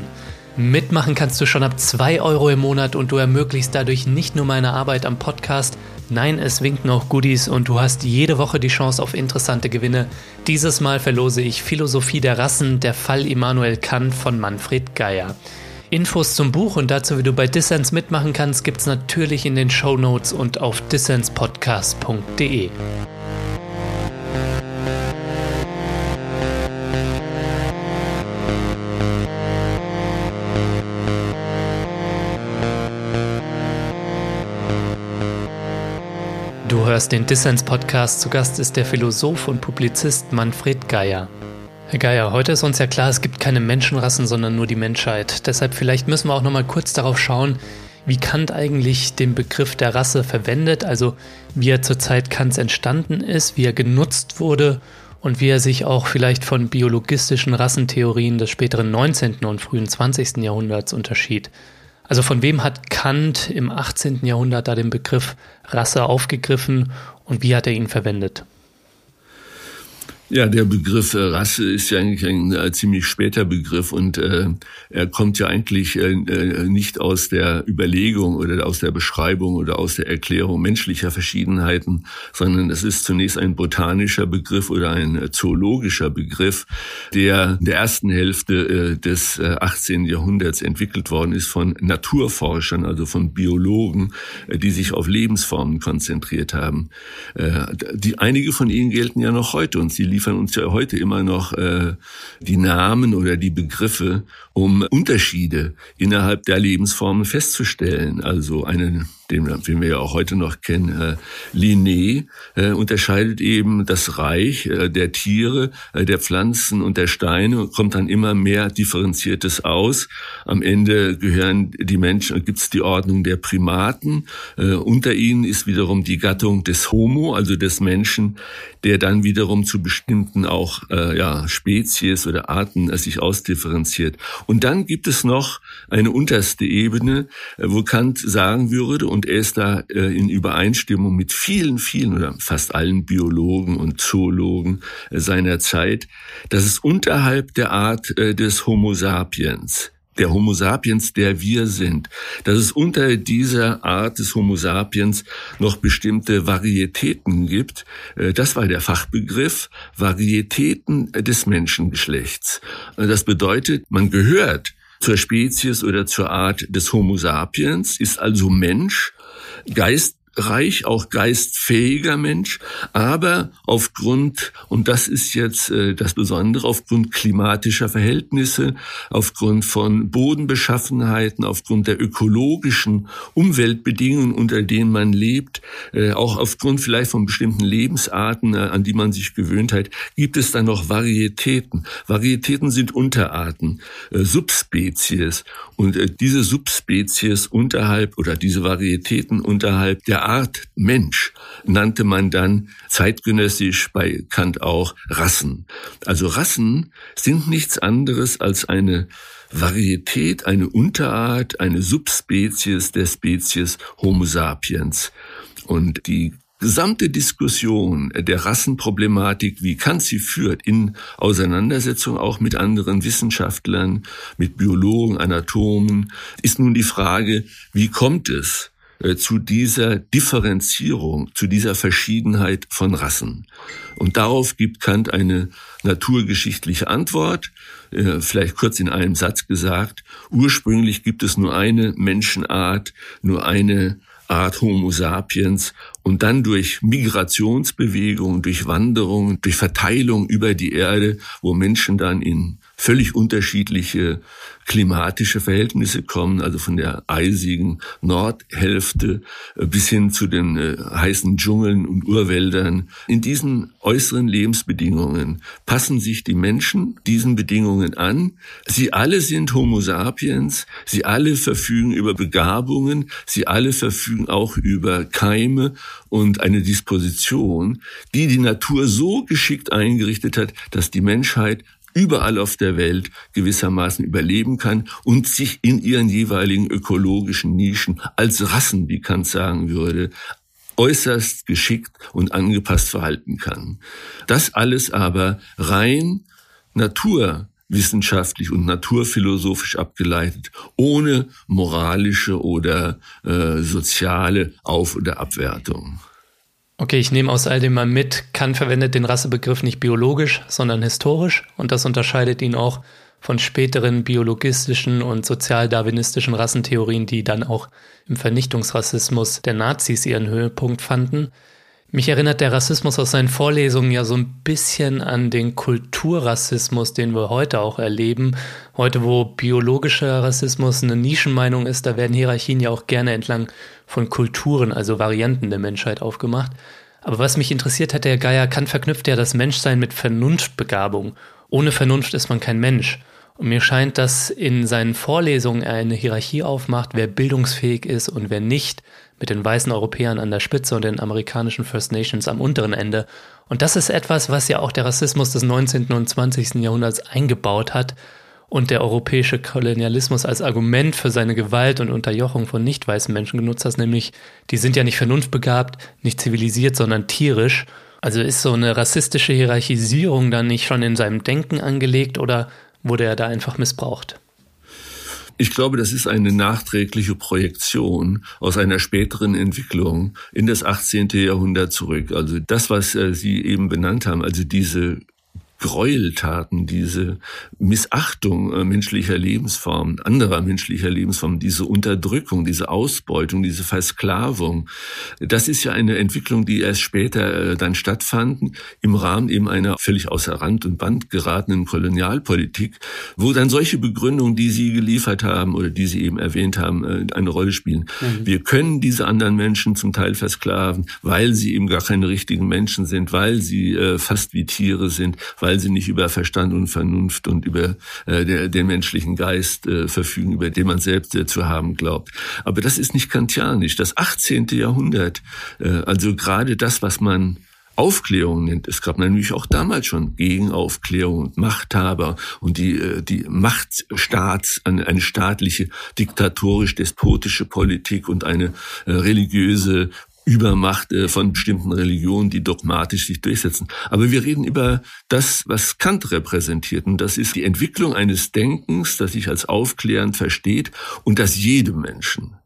Mitmachen kannst du schon ab 2 Euro im Monat und du ermöglichst dadurch nicht nur meine Arbeit am Podcast, nein, es winken auch Goodies und du hast jede Woche die Chance auf interessante Gewinne. Dieses Mal verlose ich Philosophie der Rassen, der Fall Immanuel Kant von Manfred Geier. Infos zum Buch und dazu, wie du bei Dissens mitmachen kannst, gibt's natürlich in den Show Notes und auf dissenspodcast.de. Du hörst den Dissens-Podcast. Zu Gast ist der Philosoph und Publizist Manfred Geier. Herr Geier, heute ist uns ja klar, es gibt keine Menschenrassen, sondern nur die Menschheit. Deshalb vielleicht müssen wir auch noch mal kurz darauf schauen, wie Kant eigentlich den Begriff der Rasse verwendet, also wie er zur Zeit Kants entstanden ist, wie er genutzt wurde und wie er sich auch vielleicht von biologistischen Rassentheorien des späteren 19. und frühen 20. Jahrhunderts unterschied. Also von wem hat Kant im 18. Jahrhundert da den Begriff Rasse aufgegriffen und wie hat er ihn verwendet? Ja, der Begriff äh, Rasse ist ja eigentlich ein äh, ziemlich später Begriff und äh, er kommt ja eigentlich äh, äh, nicht aus der Überlegung oder aus der Beschreibung oder aus der Erklärung menschlicher Verschiedenheiten, sondern es ist zunächst ein botanischer Begriff oder ein zoologischer Begriff, der in der ersten Hälfte äh, des äh, 18. Jahrhunderts entwickelt worden ist von Naturforschern, also von Biologen, die sich auf Lebensformen konzentriert haben. Die einige von ihnen gelten ja noch heute und sie liefern uns ja heute immer noch äh, die Namen oder die Begriffe, um Unterschiede innerhalb der Lebensformen festzustellen. Also eine den, den wir ja auch heute noch kennen, äh, Linné, äh, unterscheidet eben das Reich äh, der Tiere, äh, der Pflanzen und der Steine und kommt dann immer mehr Differenziertes aus. Am Ende gehören die Menschen, gibt es die Ordnung der Primaten. Äh, unter ihnen ist wiederum die Gattung des Homo, also des Menschen, der dann wiederum zu bestimmten auch äh, ja, Spezies oder Arten äh, sich ausdifferenziert. Und dann gibt es noch eine unterste Ebene, äh, wo Kant sagen würde, und er ist da äh, in Übereinstimmung mit vielen, vielen oder fast allen Biologen und Zoologen äh, seiner Zeit, dass es unterhalb der Art äh, des Homo sapiens der Homo sapiens, der wir sind, dass es unter dieser Art des Homo sapiens noch bestimmte Varietäten gibt. Das war der Fachbegriff Varietäten des Menschengeschlechts. Das bedeutet, man gehört zur Spezies oder zur Art des Homo sapiens, ist also Mensch, Geist reich, auch geistfähiger Mensch, aber aufgrund, und das ist jetzt äh, das Besondere, aufgrund klimatischer Verhältnisse, aufgrund von Bodenbeschaffenheiten, aufgrund der ökologischen Umweltbedingungen, unter denen man lebt, äh, auch aufgrund vielleicht von bestimmten Lebensarten, äh, an die man sich gewöhnt hat, gibt es dann noch Varietäten. Varietäten sind Unterarten, äh, Subspezies. Und äh, diese Subspezies unterhalb oder diese Varietäten unterhalb der Art Mensch nannte man dann zeitgenössisch bei Kant auch Rassen. Also Rassen sind nichts anderes als eine Varietät, eine Unterart, eine Subspezies der Spezies Homo sapiens. Und die gesamte Diskussion der Rassenproblematik, wie Kant sie führt, in Auseinandersetzung auch mit anderen Wissenschaftlern, mit Biologen, Anatomen, ist nun die Frage, wie kommt es, äh, zu dieser Differenzierung, zu dieser Verschiedenheit von Rassen. Und darauf gibt Kant eine naturgeschichtliche Antwort, äh, vielleicht kurz in einem Satz gesagt. Ursprünglich gibt es nur eine Menschenart, nur eine Art Homo sapiens und dann durch Migrationsbewegungen, durch Wanderungen, durch Verteilung über die Erde, wo Menschen dann in völlig unterschiedliche klimatische Verhältnisse kommen, also von der eisigen Nordhälfte äh, bis hin zu den äh, heißen Dschungeln und Urwäldern. In diesen äußeren Lebensbedingungen passen sich die Menschen diesen Bedingungen an. Sie alle sind Homo sapiens, sie alle verfügen über Begabungen, sie alle verfügen auch über Keime und eine Disposition, die die Natur so geschickt eingerichtet hat, dass die Menschheit überall auf der Welt gewissermaßen überleben kann und sich in ihren jeweiligen ökologischen Nischen als Rassen, wie Kant sagen würde, äußerst geschickt und angepasst verhalten kann. Das alles aber rein naturwissenschaftlich und naturphilosophisch abgeleitet, ohne moralische oder äh, soziale Auf- oder Abwertung. Okay, ich nehme aus all dem mal mit, Kant verwendet den Rassebegriff nicht biologisch, sondern historisch und das unterscheidet ihn auch von späteren biologistischen und sozialdarwinistischen Rassentheorien, die dann auch im Vernichtungsrassismus der Nazis ihren Höhepunkt fanden. Mich erinnert der Rassismus aus seinen Vorlesungen ja so ein bisschen an den Kulturrassismus, den wir heute auch erleben. Heute, wo biologischer Rassismus eine Nischenmeinung ist, da werden Hierarchien ja auch gerne entlang von Kulturen, also Varianten der Menschheit aufgemacht. Aber was mich interessiert hat, der Geier Kant verknüpft ja das Menschsein mit Vernunftbegabung. Ohne Vernunft ist man kein Mensch. Und mir scheint, dass in seinen Vorlesungen er eine Hierarchie aufmacht, wer bildungsfähig ist und wer nicht, mit den weißen Europäern an der Spitze und den amerikanischen First Nations am unteren Ende. Und das ist etwas, was ja auch der Rassismus des 19. und 20. Jahrhunderts eingebaut hat und der europäische Kolonialismus als Argument für seine Gewalt und Unterjochung von nicht weißen Menschen genutzt hat, nämlich die sind ja nicht vernunftbegabt, nicht zivilisiert, sondern tierisch. Also ist so eine rassistische Hierarchisierung dann nicht schon in seinem Denken angelegt oder wurde er da einfach missbraucht? Ich glaube, das ist eine nachträgliche Projektion aus einer späteren Entwicklung in das 18. Jahrhundert zurück. Also das, was äh, Sie eben benannt haben, also diese Gräueltaten, diese Missachtung äh, menschlicher Lebensformen, anderer menschlicher Lebensformen, diese Unterdrückung, diese Ausbeutung, diese Versklavung, das ist ja eine Entwicklung, die erst später äh, dann stattfanden, im Rahmen eben einer völlig außer Rand und Band geratenen Kolonialpolitik, wo dann solche Begründungen, die Sie geliefert haben oder die Sie eben erwähnt haben, äh, eine Rolle spielen. Mhm. Wir können diese anderen Menschen zum Teil versklaven, weil sie eben gar keine richtigen Menschen sind, weil sie fast wie Tiere sind, weil weil sie nicht über Verstand und Vernunft und über äh, der, den menschlichen Geist äh, verfügen, über den man selbst äh, zu haben glaubt. Aber das ist nicht kantianisch. Das 18. Jahrhundert, äh, also gerade das, was man Aufklärung nennt. Es gab natürlich auch damals schon Gegenaufklärung und Machthaber und die, äh, die Machtstaats, eine, staatliche, diktatorisch-despotische Politik und eine äh, religiöse Übermacht äh, von bestimmten Religionen, die dogmatisch sich durchsetzen. Aber wir reden über das, was Kant repräsentiert. Und das ist die Entwicklung eines Denkens, das sich als aufklärend versteht und das jedem Menschen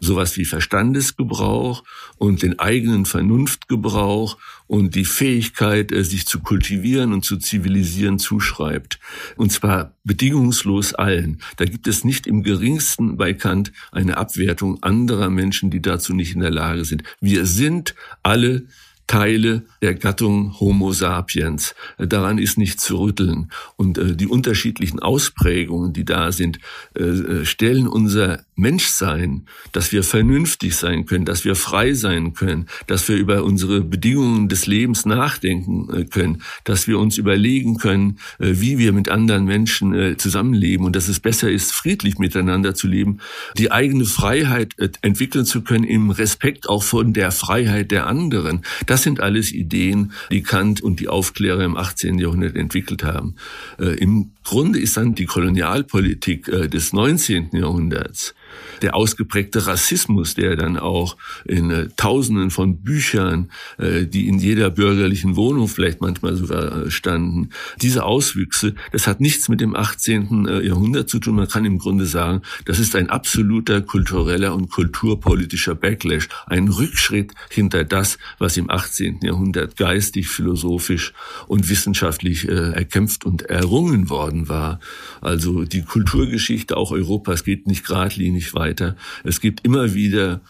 sowas wie Verstandesgebrauch und den eigenen Vernunftgebrauch und die Fähigkeit, äh, sich zu kultivieren und zu zivilisieren, zuschreibt. Und zwar bedingungslos allen. Da gibt es nicht im geringsten bei Kant eine Abwertung anderer Menschen, die dazu nicht in der Lage sind. Wir sind alle Teile der Gattung Homo sapiens. Daran ist nicht zu rütteln. Und äh, die unterschiedlichen Ausprägungen, die da sind, äh, äh, stellen unser Menschsein, dass wir vernünftig sein können, dass wir frei sein können, dass wir über unsere Bedingungen des Lebens nachdenken können, dass wir uns überlegen können, wie wir mit anderen Menschen zusammenleben und dass es besser ist, friedlich miteinander zu leben, die eigene Freiheit entwickeln zu können im Respekt auch von der Freiheit der anderen. Das das sind alles Ideen, die Kant und die Aufklärer im 18. Jahrhundert entwickelt haben. Äh, Im Grunde ist dann die Kolonialpolitik äh, des 19. Jahrhunderts der ausgeprägte Rassismus, der dann auch in äh, Tausenden von Büchern, äh, die in jeder bürgerlichen Wohnung vielleicht manchmal sogar äh, standen, diese Auswüchse, das hat nichts mit dem 18. Äh, Jahrhundert zu tun. Man kann im Grunde sagen, das ist ein absoluter kultureller und kulturpolitischer Backlash, ein Rückschritt hinter das, was im 18. Jahrhundert geistig, philosophisch und wissenschaftlich äh, erkämpft und errungen worden war. Also die Kulturgeschichte auch Europas geht nicht geradlinig weiter weiter. Es gibt immer wieder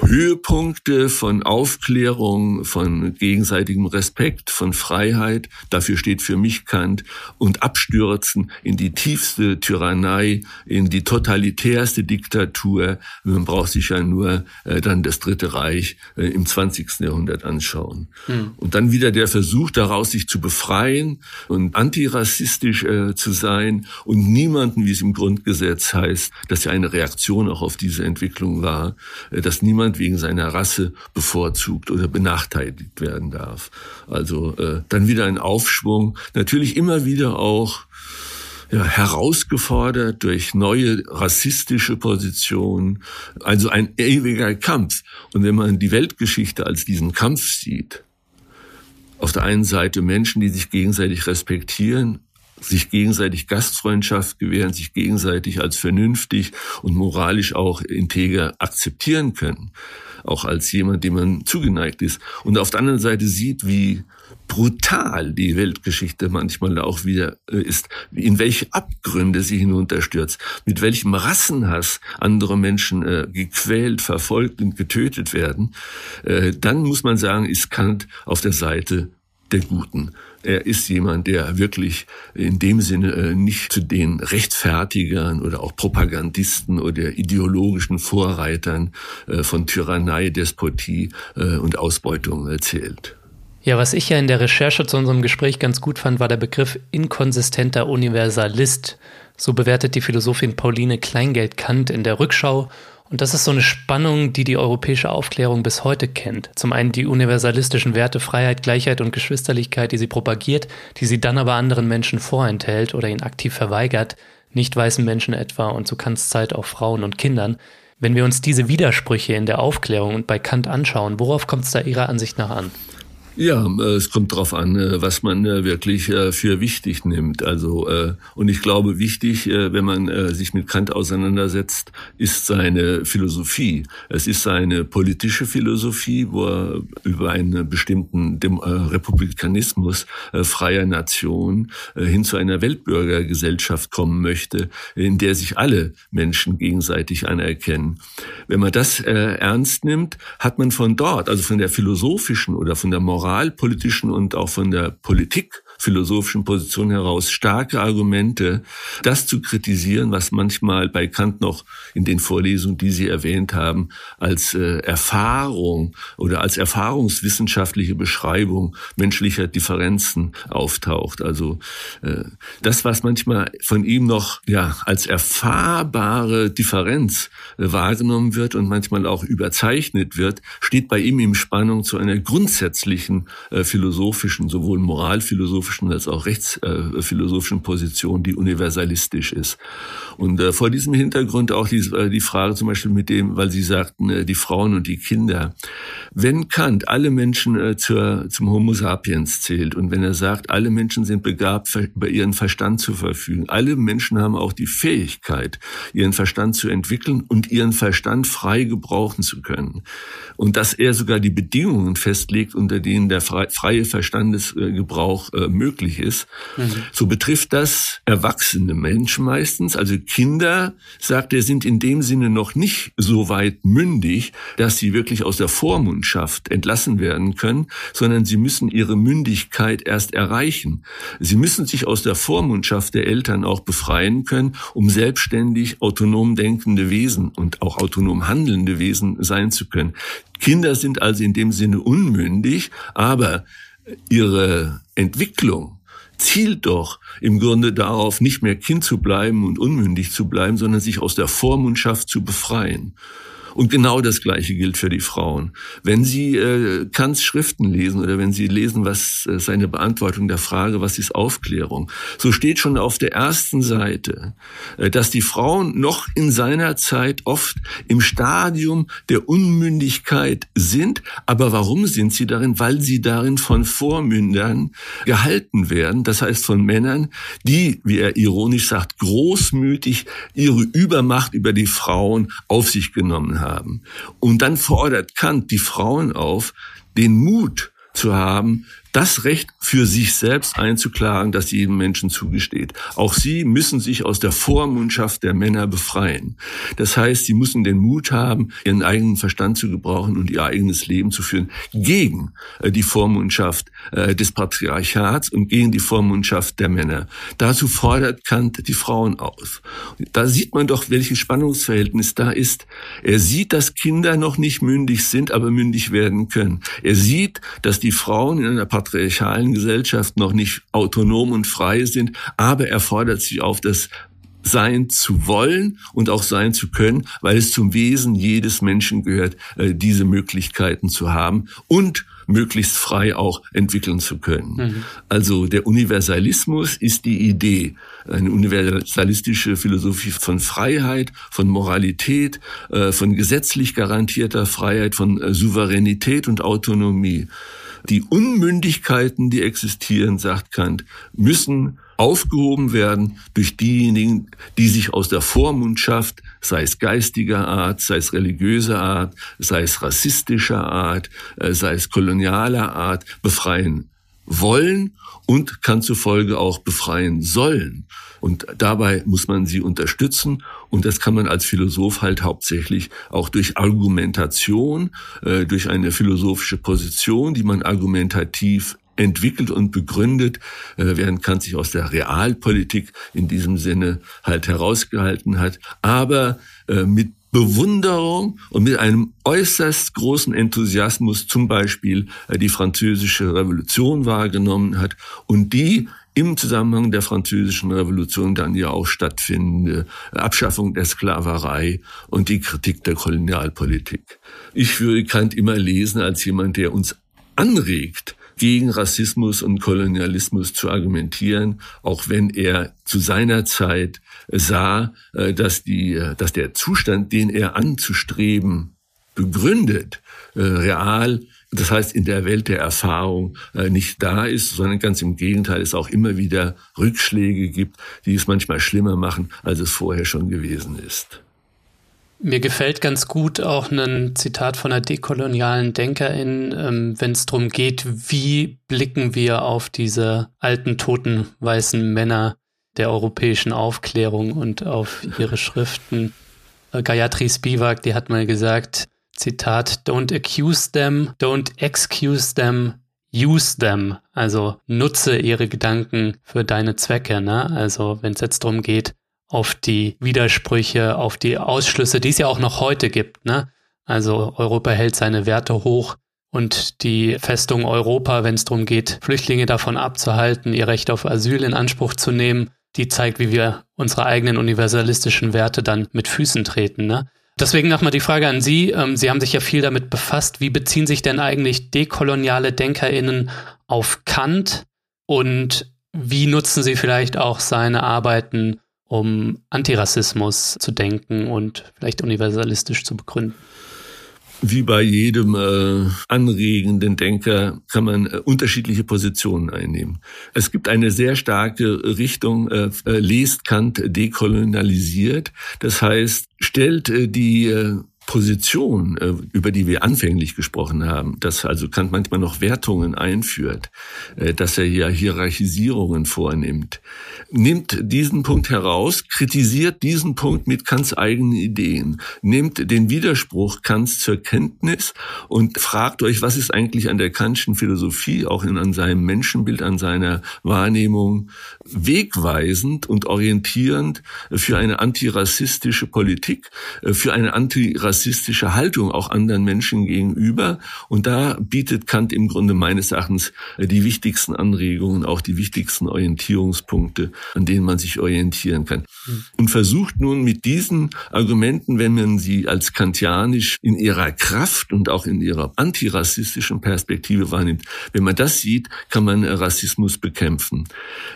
Höhepunkte von Aufklärung, von gegenseitigem Respekt, von Freiheit, dafür steht für mich Kant, und Abstürzen in die tiefste Tyrannei, in die totalitärste Diktatur. Man braucht sich ja nur äh, dann das Dritte Reich äh, im 20. Jahrhundert anschauen. Hm. Und dann wieder der Versuch daraus, sich zu befreien und antirassistisch äh, zu sein und niemanden, wie es im Grundgesetz heißt, dass ja eine Reaktion auch auf diese Entwicklung war, äh, dass niemand niemand wegen seiner Rasse bevorzugt oder benachteiligt werden darf. Also äh, dann wieder ein Aufschwung, natürlich immer wieder auch ja, herausgefordert durch neue rassistische Positionen, also ein ewiger Kampf. Und wenn man die Weltgeschichte als diesen Kampf sieht, auf der einen Seite Menschen, die sich gegenseitig respektieren, sich gegenseitig Gastfreundschaft gewähren, sich gegenseitig als vernünftig und moralisch auch integer akzeptieren können, auch als jemand, dem man zugeneigt ist. Und auf der anderen Seite sieht, wie brutal die Weltgeschichte manchmal auch wieder äh, ist, in welche Abgründe sie hinunterstürzt, mit welchem Rassenhass andere Menschen äh, gequält, verfolgt und getötet werden, äh, dann muss man sagen, ist Kant auf der Seite der Guten. Er ist jemand, der wirklich in dem Sinne äh, nicht zu den Rechtfertigern oder auch Propagandisten oder ideologischen Vorreitern äh, von Tyrannei, Despotie äh, und Ausbeutung zählt. Ja, was ich ja in der Recherche zu unserem Gespräch ganz gut fand, war der Begriff inkonsistenter Universalist. So bewertet die Philosophin Pauline Kleingeld Kant in der Rückschau. Und das ist so eine Spannung, die die europäische Aufklärung bis heute kennt. Zum einen die universalistischen Werte Freiheit, Gleichheit und Geschwisterlichkeit, die sie propagiert, die sie dann aber anderen Menschen vorenthält oder ihnen aktiv verweigert, nicht weißen Menschen etwa und zu Kants Zeit auch Frauen und Kindern. Wenn wir uns diese Widersprüche in der Aufklärung und bei Kant anschauen, worauf kommt es da Ihrer Ansicht nach an? Ja, äh, es kommt darauf an, äh, was man äh, wirklich für wichtig nimmt. Also und ich glaube, wichtig, wenn man sich mit Kant auseinandersetzt, ist seine Philosophie. Es ist seine politische Philosophie, wo er über einen bestimmten Republikanismus freier Nation hin zu einer Weltbürgergesellschaft kommen möchte, in der sich alle Menschen gegenseitig anerkennen. Wenn man das ernst nimmt, hat man von dort, also von der philosophischen oder von der Moral moralpolitischen und auch von der Politik philosophischen Position heraus starke Argumente, das zu kritisieren, was manchmal bei Kant noch in den Vorlesungen, die Sie erwähnt haben, als äh, Erfahrung oder als erfahrungswissenschaftliche Beschreibung menschlicher Differenzen auftaucht. Also äh, das, was manchmal von ihm noch ja als erfahrbare Differenz äh, wahrgenommen wird und manchmal auch überzeichnet wird, steht bei ihm in Spannung zu einer grundsätzlichen äh, philosophischen, sowohl moralphilosophischen philosophischen als auch rechtsphilosophischen Position, die universalistisch ist. Und äh, vor diesem Hintergrund auch die, äh, die Frage zum Beispiel mit dem, weil Sie sagten, äh, die Frauen und die Kinder. Wenn Kant alle Menschen äh, zur, zum Homo sapiens zählt und wenn er sagt, alle Menschen sind begabt, über ihren Verstand zu verfügen, alle Menschen haben auch die Fähigkeit, ihren Verstand zu entwickeln und ihren Verstand frei gebrauchen zu können. Und dass er sogar die Bedingungen festlegt, unter denen der freie Verstandesgebrauch äh, möglich ist, mhm. so betrifft das erwachsene Menschen meistens, also Kinder, sagt er, sind in dem Sinne noch nicht so weit mündig, dass sie wirklich aus der Vormundschaft entlassen werden können, sondern sie müssen ihre Mündigkeit erst erreichen. Sie müssen sich aus der Vormundschaft der Eltern auch befreien können, um selbstständig autonom denkende Wesen und auch autonom handelnde Wesen sein zu können. Kinder sind also in dem Sinne unmündig, aber ihre Entwicklung zielt doch im Grunde darauf, nicht mehr Kind zu bleiben und unmündig zu bleiben, sondern sich aus der Vormundschaft zu befreien. Und genau das Gleiche gilt für die Frauen. Wenn Sie äh, Kants Schriften lesen oder wenn Sie lesen, was äh, seine Beantwortung der Frage, was ist Aufklärung, so steht schon auf der ersten Seite, äh, dass die Frauen noch in seiner Zeit oft im Stadium der Unmündigkeit sind. Aber warum sind sie darin? Weil sie darin von Vormündern gehalten werden. Das heißt von Männern, die, wie er ironisch sagt, großmütig ihre Übermacht über die Frauen auf sich genommen haben haben. Und dann fordert Kant die Frauen auf, den Mut zu haben, das Recht für sich selbst einzuklagen, das jedem Menschen zugesteht. Auch sie müssen sich aus der Vormundschaft der Männer befreien. Das heißt, sie müssen den Mut haben, ihren eigenen Verstand zu gebrauchen und ihr eigenes Leben zu führen gegen äh, die Vormundschaft äh, des Patriarchats und gegen die Vormundschaft der Männer. Dazu fordert Kant die Frauen auf. Da sieht man doch, welches Spannungsverhältnis da ist. Er sieht, dass Kinder noch nicht mündig sind, aber mündig werden können. Er sieht, dass die Frauen in einer patriarchalen Gesellschaft noch nicht autonom und frei sind, aber er fordert sie auf, das sein zu wollen und auch sein zu können, weil es zum Wesen jedes Menschen gehört, äh, diese Möglichkeiten zu haben und möglichst frei auch entwickeln zu können. Mhm. Also der Universalismus ist die Idee, eine universalistische Philosophie von Freiheit, von Moralität, äh, von gesetzlich garantierter Freiheit, von äh, Souveränität und Autonomie. Die Unmündigkeiten, die existieren, sagt Kant, müssen aufgehoben werden durch diejenigen, die sich aus der Vormundschaft, sei es geistiger Art, sei es religiöser Art, sei es rassistischer Art, äh, sei es kolonialer Art, befreien wollen und kann zufolge auch befreien sollen. Und dabei muss man sie unterstützen. Und das kann man als Philosoph halt hauptsächlich auch durch Argumentation, äh, durch eine philosophische Position, die man argumentativ entwickelt und begründet, äh, während Kant sich aus der Realpolitik in diesem Sinne halt herausgehalten hat, aber äh, mit Bewunderung und mit einem äußerst großen Enthusiasmus zum Beispiel äh, die französische Revolution wahrgenommen hat und die im Zusammenhang der französischen Revolution dann ja auch stattfindende Abschaffung der Sklaverei und die Kritik der Kolonialpolitik. Ich würde Kant immer lesen als jemand, der uns anregt, gegen Rassismus und Kolonialismus zu argumentieren, auch wenn er zu seiner Zeit sah, äh, dass die, äh, dass der Zustand, den er anzustreben begründet, äh, real das heißt in der Welt der Erfahrung nicht da ist, sondern ganz im Gegenteil es auch immer wieder Rückschläge gibt, die es manchmal schlimmer machen, als es vorher schon gewesen ist. Mir gefällt ganz gut auch ein Zitat von einer dekolonialen Denkerin, ähm, wenn es darum geht, wie blicken wir auf diese alten, toten, weißen Männer der europäischen Aufklärung und auf ihre Schriften. Äh, Gayatri Spivak, die hat mal gesagt, Zitat, don't accuse them, don't excuse them, use them. Also nutze ihre Gedanken für deine Zwecke. Ne? Also wenn es jetzt darum geht, auf die Widersprüche, auf die Ausschlüsse, die es ja auch noch heute gibt. Ne? Also Europa hält seine Werte hoch und die Festung Europa, wenn es darum geht, Flüchtlinge davon abzuhalten, ihr Recht auf Asyl in Anspruch zu nehmen, die zeigt, wie wir unsere eigenen universalistischen Werte dann mit Füßen treten. Ne? Deswegen nochmal die Frage an Sie. Ähm, Sie haben sich ja viel damit befasst. Wie beziehen sich denn eigentlich dekoloniale DenkerInnen auf Kant und wie nutzen Sie vielleicht auch seine Arbeiten, um Antirassismus zu denken und vielleicht universalistisch zu begründen? wie bei jedem äh, anregenden Denker kann man äh, unterschiedliche Positionen einnehmen. Es gibt eine sehr starke Richtung, äh, äh lest Kant dekolonialisiert. Das heißt, stellt äh, die äh, Position, äh, über die wir anfänglich gesprochen haben, dass also Kant manchmal noch Wertungen einführt, äh, dass er ja Hierarchisierungen vornimmt, nimmt diesen Punkt heraus, kritisiert diesen Punkt mit Kants eigenen Ideen, nimmt den Widerspruch Kants zur Kenntnis und fragt euch, was ist eigentlich an der Kantischen Philosophie, auch in, an seinem Menschenbild, an seiner Wahrnehmung wegweisend und orientierend für eine antirassistische Politik, äh, für eine antirassistische rassistische Haltung auch anderen Menschen gegenüber. Und da bietet Kant im Grunde meines Erachtens äh, die wichtigsten Anregungen, auch die wichtigsten Orientierungspunkte, an denen man sich orientieren kann. Mhm. Und versucht nun mit diesen Argumenten, wenn man sie als kantianisch in ihrer Kraft und auch in ihrer antirassistischen Perspektive wahrnimmt, wenn man das sieht, kann man Rassismus bekämpfen.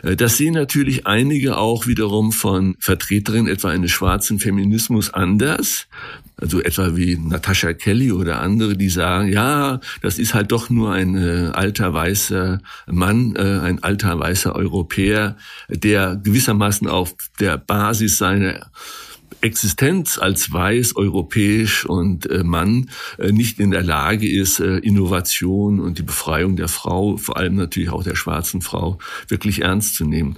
Äh, das sehen natürlich einige auch wiederum von Vertreterinnen etwa eines schwarzen Feminismus anders also etwa wie Natascha Kelly oder andere, die sagen, ja, das ist halt doch nur ein äh, alter weißer Mann, äh, ein alter weißer Europäer, der gewissermaßen auf der Basis seiner Existenz als weiß, europäisch und äh, Mann äh, nicht in der Lage ist, äh, Innovation und die Befreiung der Frau, vor allem natürlich auch der schwarzen Frau, wirklich ernst zu nehmen.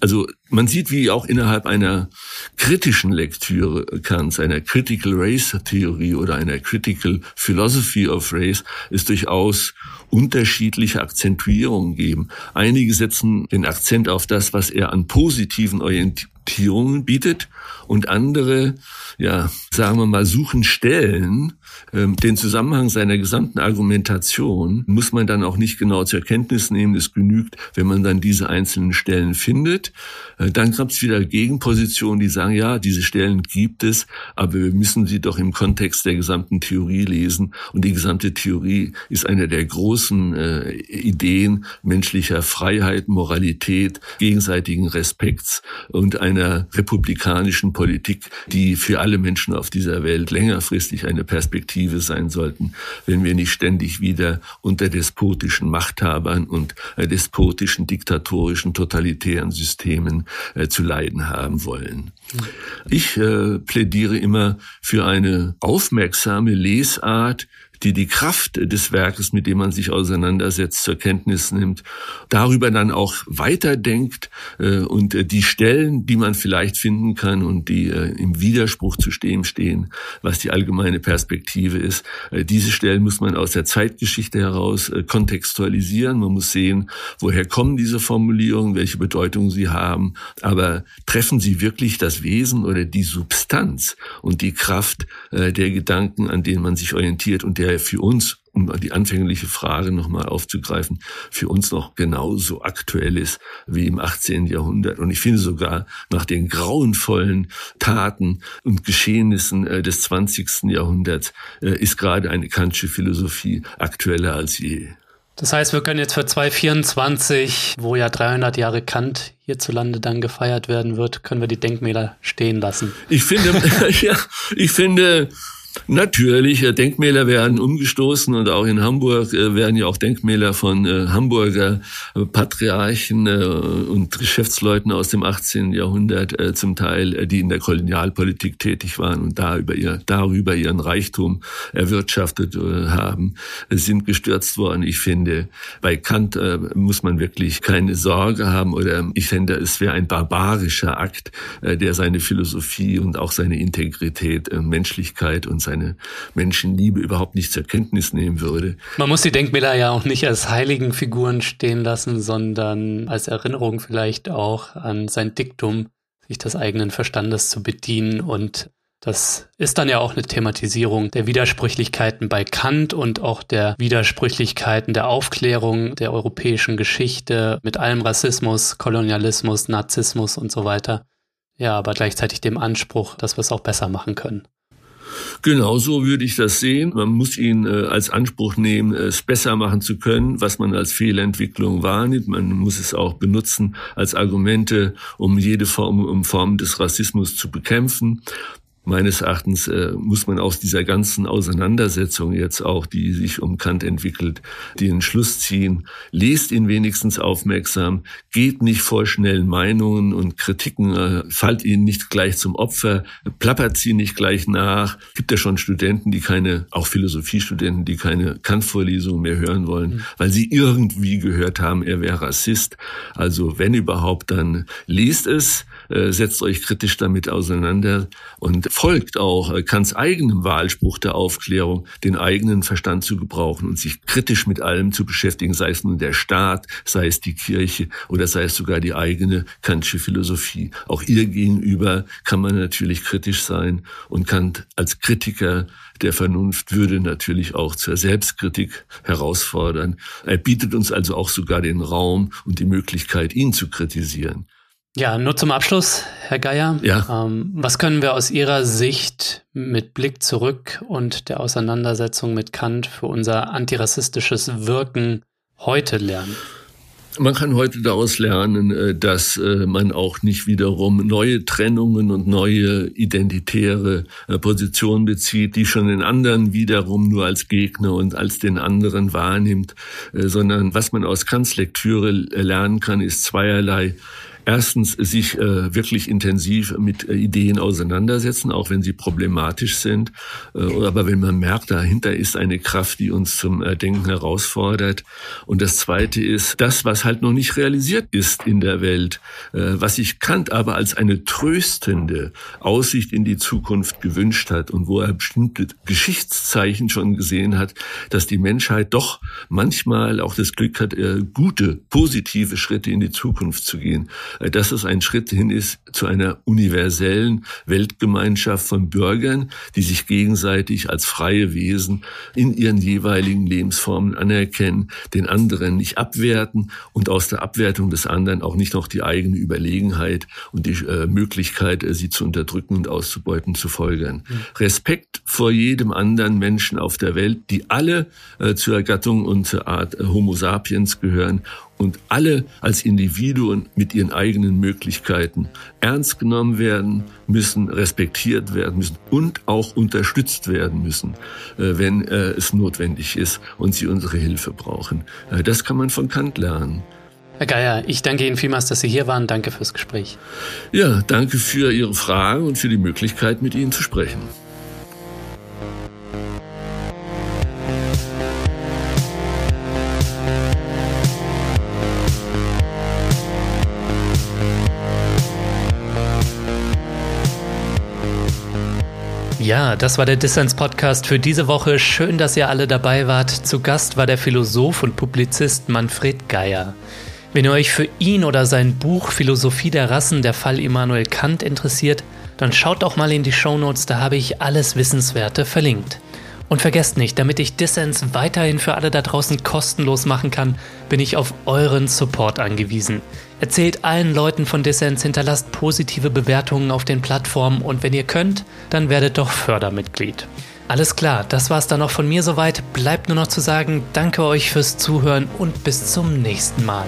Also man sieht, wie auch innerhalb einer kritischen Lektüre Kants, einer Critical Race Theorie oder einer Critical Philosophy of Race, es durchaus unterschiedliche Akzentuierungen geben. Einige setzen den Akzent auf das, was er an positiven Orientierungen bietet und andere, ja, sagen wir mal, suchen Stellen, ähm, den Zusammenhang seiner gesamten Argumentation muss man dann auch nicht genau zur Kenntnis nehmen. Es genügt, wenn man dann diese einzelnen Stellen findet. Äh, dann gab es wieder Gegenpositionen, die sagen, ja, diese Stellen gibt es, aber wir müssen sie doch im Kontext der gesamten Theorie lesen. Und die gesamte Theorie ist eine der großen äh, Ideen menschlicher Freiheit, Moralität, gegenseitigen Respekts und einer republikanischen Politik, die für alle Menschen auf dieser Welt längerfristig eine Perspektive sein sollten, wenn wir nicht ständig wieder unter despotischen Machthabern und äh, despotischen, diktatorischen, totalitären Systemen äh, zu leiden haben wollen. Ich äh, plädiere immer für eine aufmerksame Lesart die die Kraft des Werkes, mit dem man sich auseinandersetzt, zur Kenntnis nimmt, darüber dann auch weiterdenkt äh, und äh, die Stellen, die man vielleicht finden kann und die äh, im Widerspruch zu stehen stehen, was die allgemeine Perspektive ist, diese Stellen muss man aus der Zeitgeschichte heraus kontextualisieren. Man muss sehen, woher kommen diese Formulierungen, welche Bedeutung sie haben, aber treffen sie wirklich das Wesen oder die Substanz und die Kraft der Gedanken, an denen man sich orientiert und der für uns um die anfängliche Frage nochmal aufzugreifen, für uns noch genauso aktuell ist wie im 18. Jahrhundert. Und ich finde sogar nach den grauenvollen Taten und Geschehnissen äh, des 20. Jahrhunderts äh, ist gerade eine kantische Philosophie aktueller als je. Das heißt, wir können jetzt für 2024, wo ja 300 Jahre Kant hierzulande dann gefeiert werden wird, können wir die Denkmäler stehen lassen. Ich finde, [LAUGHS] ja, ich finde, Natürlich, äh, Denkmäler werden umgestoßen und auch in Hamburg äh, werden ja auch Denkmäler von äh, Hamburger Patriarchen und Geschäftsleuten aus dem 18. Jahrhundert zum Teil, die in der Kolonialpolitik tätig waren und da über ihr, darüber ihren Reichtum erwirtschaftet haben, sind gestürzt worden. Ich finde, bei Kant muss man wirklich keine Sorge haben oder ich finde, es wäre ein barbarischer Akt, der seine Philosophie und auch seine Integrität, Menschlichkeit und seine Menschenliebe überhaupt nicht zur Kenntnis nehmen würde. Man muss die Denkmäler ja auch nicht als heiligen Figuren stehen lassen, sondern als Erinnerung vielleicht auch an sein Diktum, sich des eigenen Verstandes zu bedienen und das ist dann ja auch eine Thematisierung der Widersprüchlichkeiten bei Kant und auch der Widersprüchlichkeiten der Aufklärung der europäischen Geschichte mit allem Rassismus, Kolonialismus, Narzissmus und so weiter. Ja, aber gleichzeitig dem Anspruch, dass wir es auch besser machen können. Genau so würde ich das sehen. Man muss ihn äh, als Anspruch nehmen, es besser machen zu können, was man als Fehlentwicklung wahrnimmt. Man muss es auch benutzen als Argumente, um jede Form, um Form des Rassismus zu bekämpfen meines Erachtens äh, muss man aus dieser ganzen Auseinandersetzung jetzt auch, die sich um Kant entwickelt, den Schluss ziehen. Lest ihn wenigstens aufmerksam, geht nicht vor schnellen Meinungen und Kritiken, äh, fallt ihnen nicht gleich zum Opfer, plappert sie nicht gleich nach. Gibt ja schon Studenten, die keine, auch Philosophiestudenten, die keine Kant-Vorlesungen mehr hören wollen, mhm. weil sie irgendwie gehört haben, er wäre Rassist. Also wenn überhaupt, dann lest es, äh, setzt euch kritisch damit auseinander und folgt auch äh, Kants eigenem Wahlspruch der Aufklärung, den eigenen Verstand zu gebrauchen und sich kritisch mit allem zu beschäftigen, sei es nun der Staat, sei es die Kirche oder sei es sogar die eigene Kantische Philosophie. Auch ihr gegenüber kann man natürlich kritisch sein und Kant als Kritiker der Vernunft würde natürlich auch zur Selbstkritik herausfordern. Er bietet uns also auch sogar den Raum und die Möglichkeit, ihn zu kritisieren. Ja, nur zum Abschluss, Herr Geier. Ja. Ähm, was können wir aus Ihrer Sicht mit Blick zurück und der Auseinandersetzung mit Kant für unser antirassistisches Wirken heute lernen? Man kann heute daraus lernen, äh, dass äh, man auch nicht wiederum neue Trennungen und neue identitäre äh, Positionen bezieht, die schon den anderen wiederum nur als Gegner und als den anderen wahrnimmt, sondern was man aus Kants Lektüre lernen kann, ist zweierlei erstens sich äh, wirklich intensiv mit äh, Ideen auseinandersetzen, auch wenn sie problematisch sind. Äh, aber wenn man merkt, dahinter ist eine Kraft, die uns zum äh, Denken herausfordert. Und das Zweite ist das, was halt noch nicht realisiert ist in der Welt, äh, was sich Kant aber als eine tröstende Aussicht in die Zukunft gewünscht hat und wo er bestimmte Geschichtszeichen schon gesehen hat, dass die Menschheit doch manchmal auch das Glück hat, äh, gute, positive Schritte in die Zukunft zu gehen. Dass es ein Schritt hin ist zu einer universellen Weltgemeinschaft von Bürgern, die sich gegenseitig als freie Wesen in ihren jeweiligen Lebensformen anerkennen, den anderen nicht abwerten und aus der Abwertung des anderen auch nicht noch die eigene Überlegenheit und die äh, Möglichkeit, äh, sie zu unterdrücken und auszubeuten, zu folgern. Mhm. Respekt vor jedem anderen Menschen auf der Welt, die alle äh, zur Gattung und zur Art äh, Homo sapiens gehören und alle als Individuen mit ihren eigenen Möglichkeiten ernst genommen werden müssen, respektiert werden müssen und auch unterstützt werden müssen, äh, wenn äh, es notwendig ist und sie unsere Hilfe brauchen. Äh, das kann man von Kant lernen. Herr Geier, ich danke Ihnen vielmals, dass Sie hier waren. Danke fürs Gespräch. Ja, danke für Ihre Frage und für die Möglichkeit, mit Ihnen zu sprechen. Ja, das war der Dissens Podcast für diese Woche. Schön, dass ihr alle dabei wart. Zu Gast war der Philosoph und Publizist Manfred Geier. Wenn ihr euch für ihn oder sein Buch Philosophie der Rassen, der Fall Immanuel Kant interessiert, dann schaut doch mal in die Shownotes, da habe ich alles Wissenswerte verlinkt. Und vergesst nicht, damit ich Dissens weiterhin für alle da draußen kostenlos machen kann, bin ich auf euren Support angewiesen. Erzählt allen Leuten von Dissens, hinterlasst positive Bewertungen auf den Plattformen und wenn ihr könnt, dann werdet doch Fördermitglied. Alles klar, das war's dann noch von mir soweit. Bleibt nur noch zu sagen, danke euch fürs Zuhören und bis zum nächsten Mal.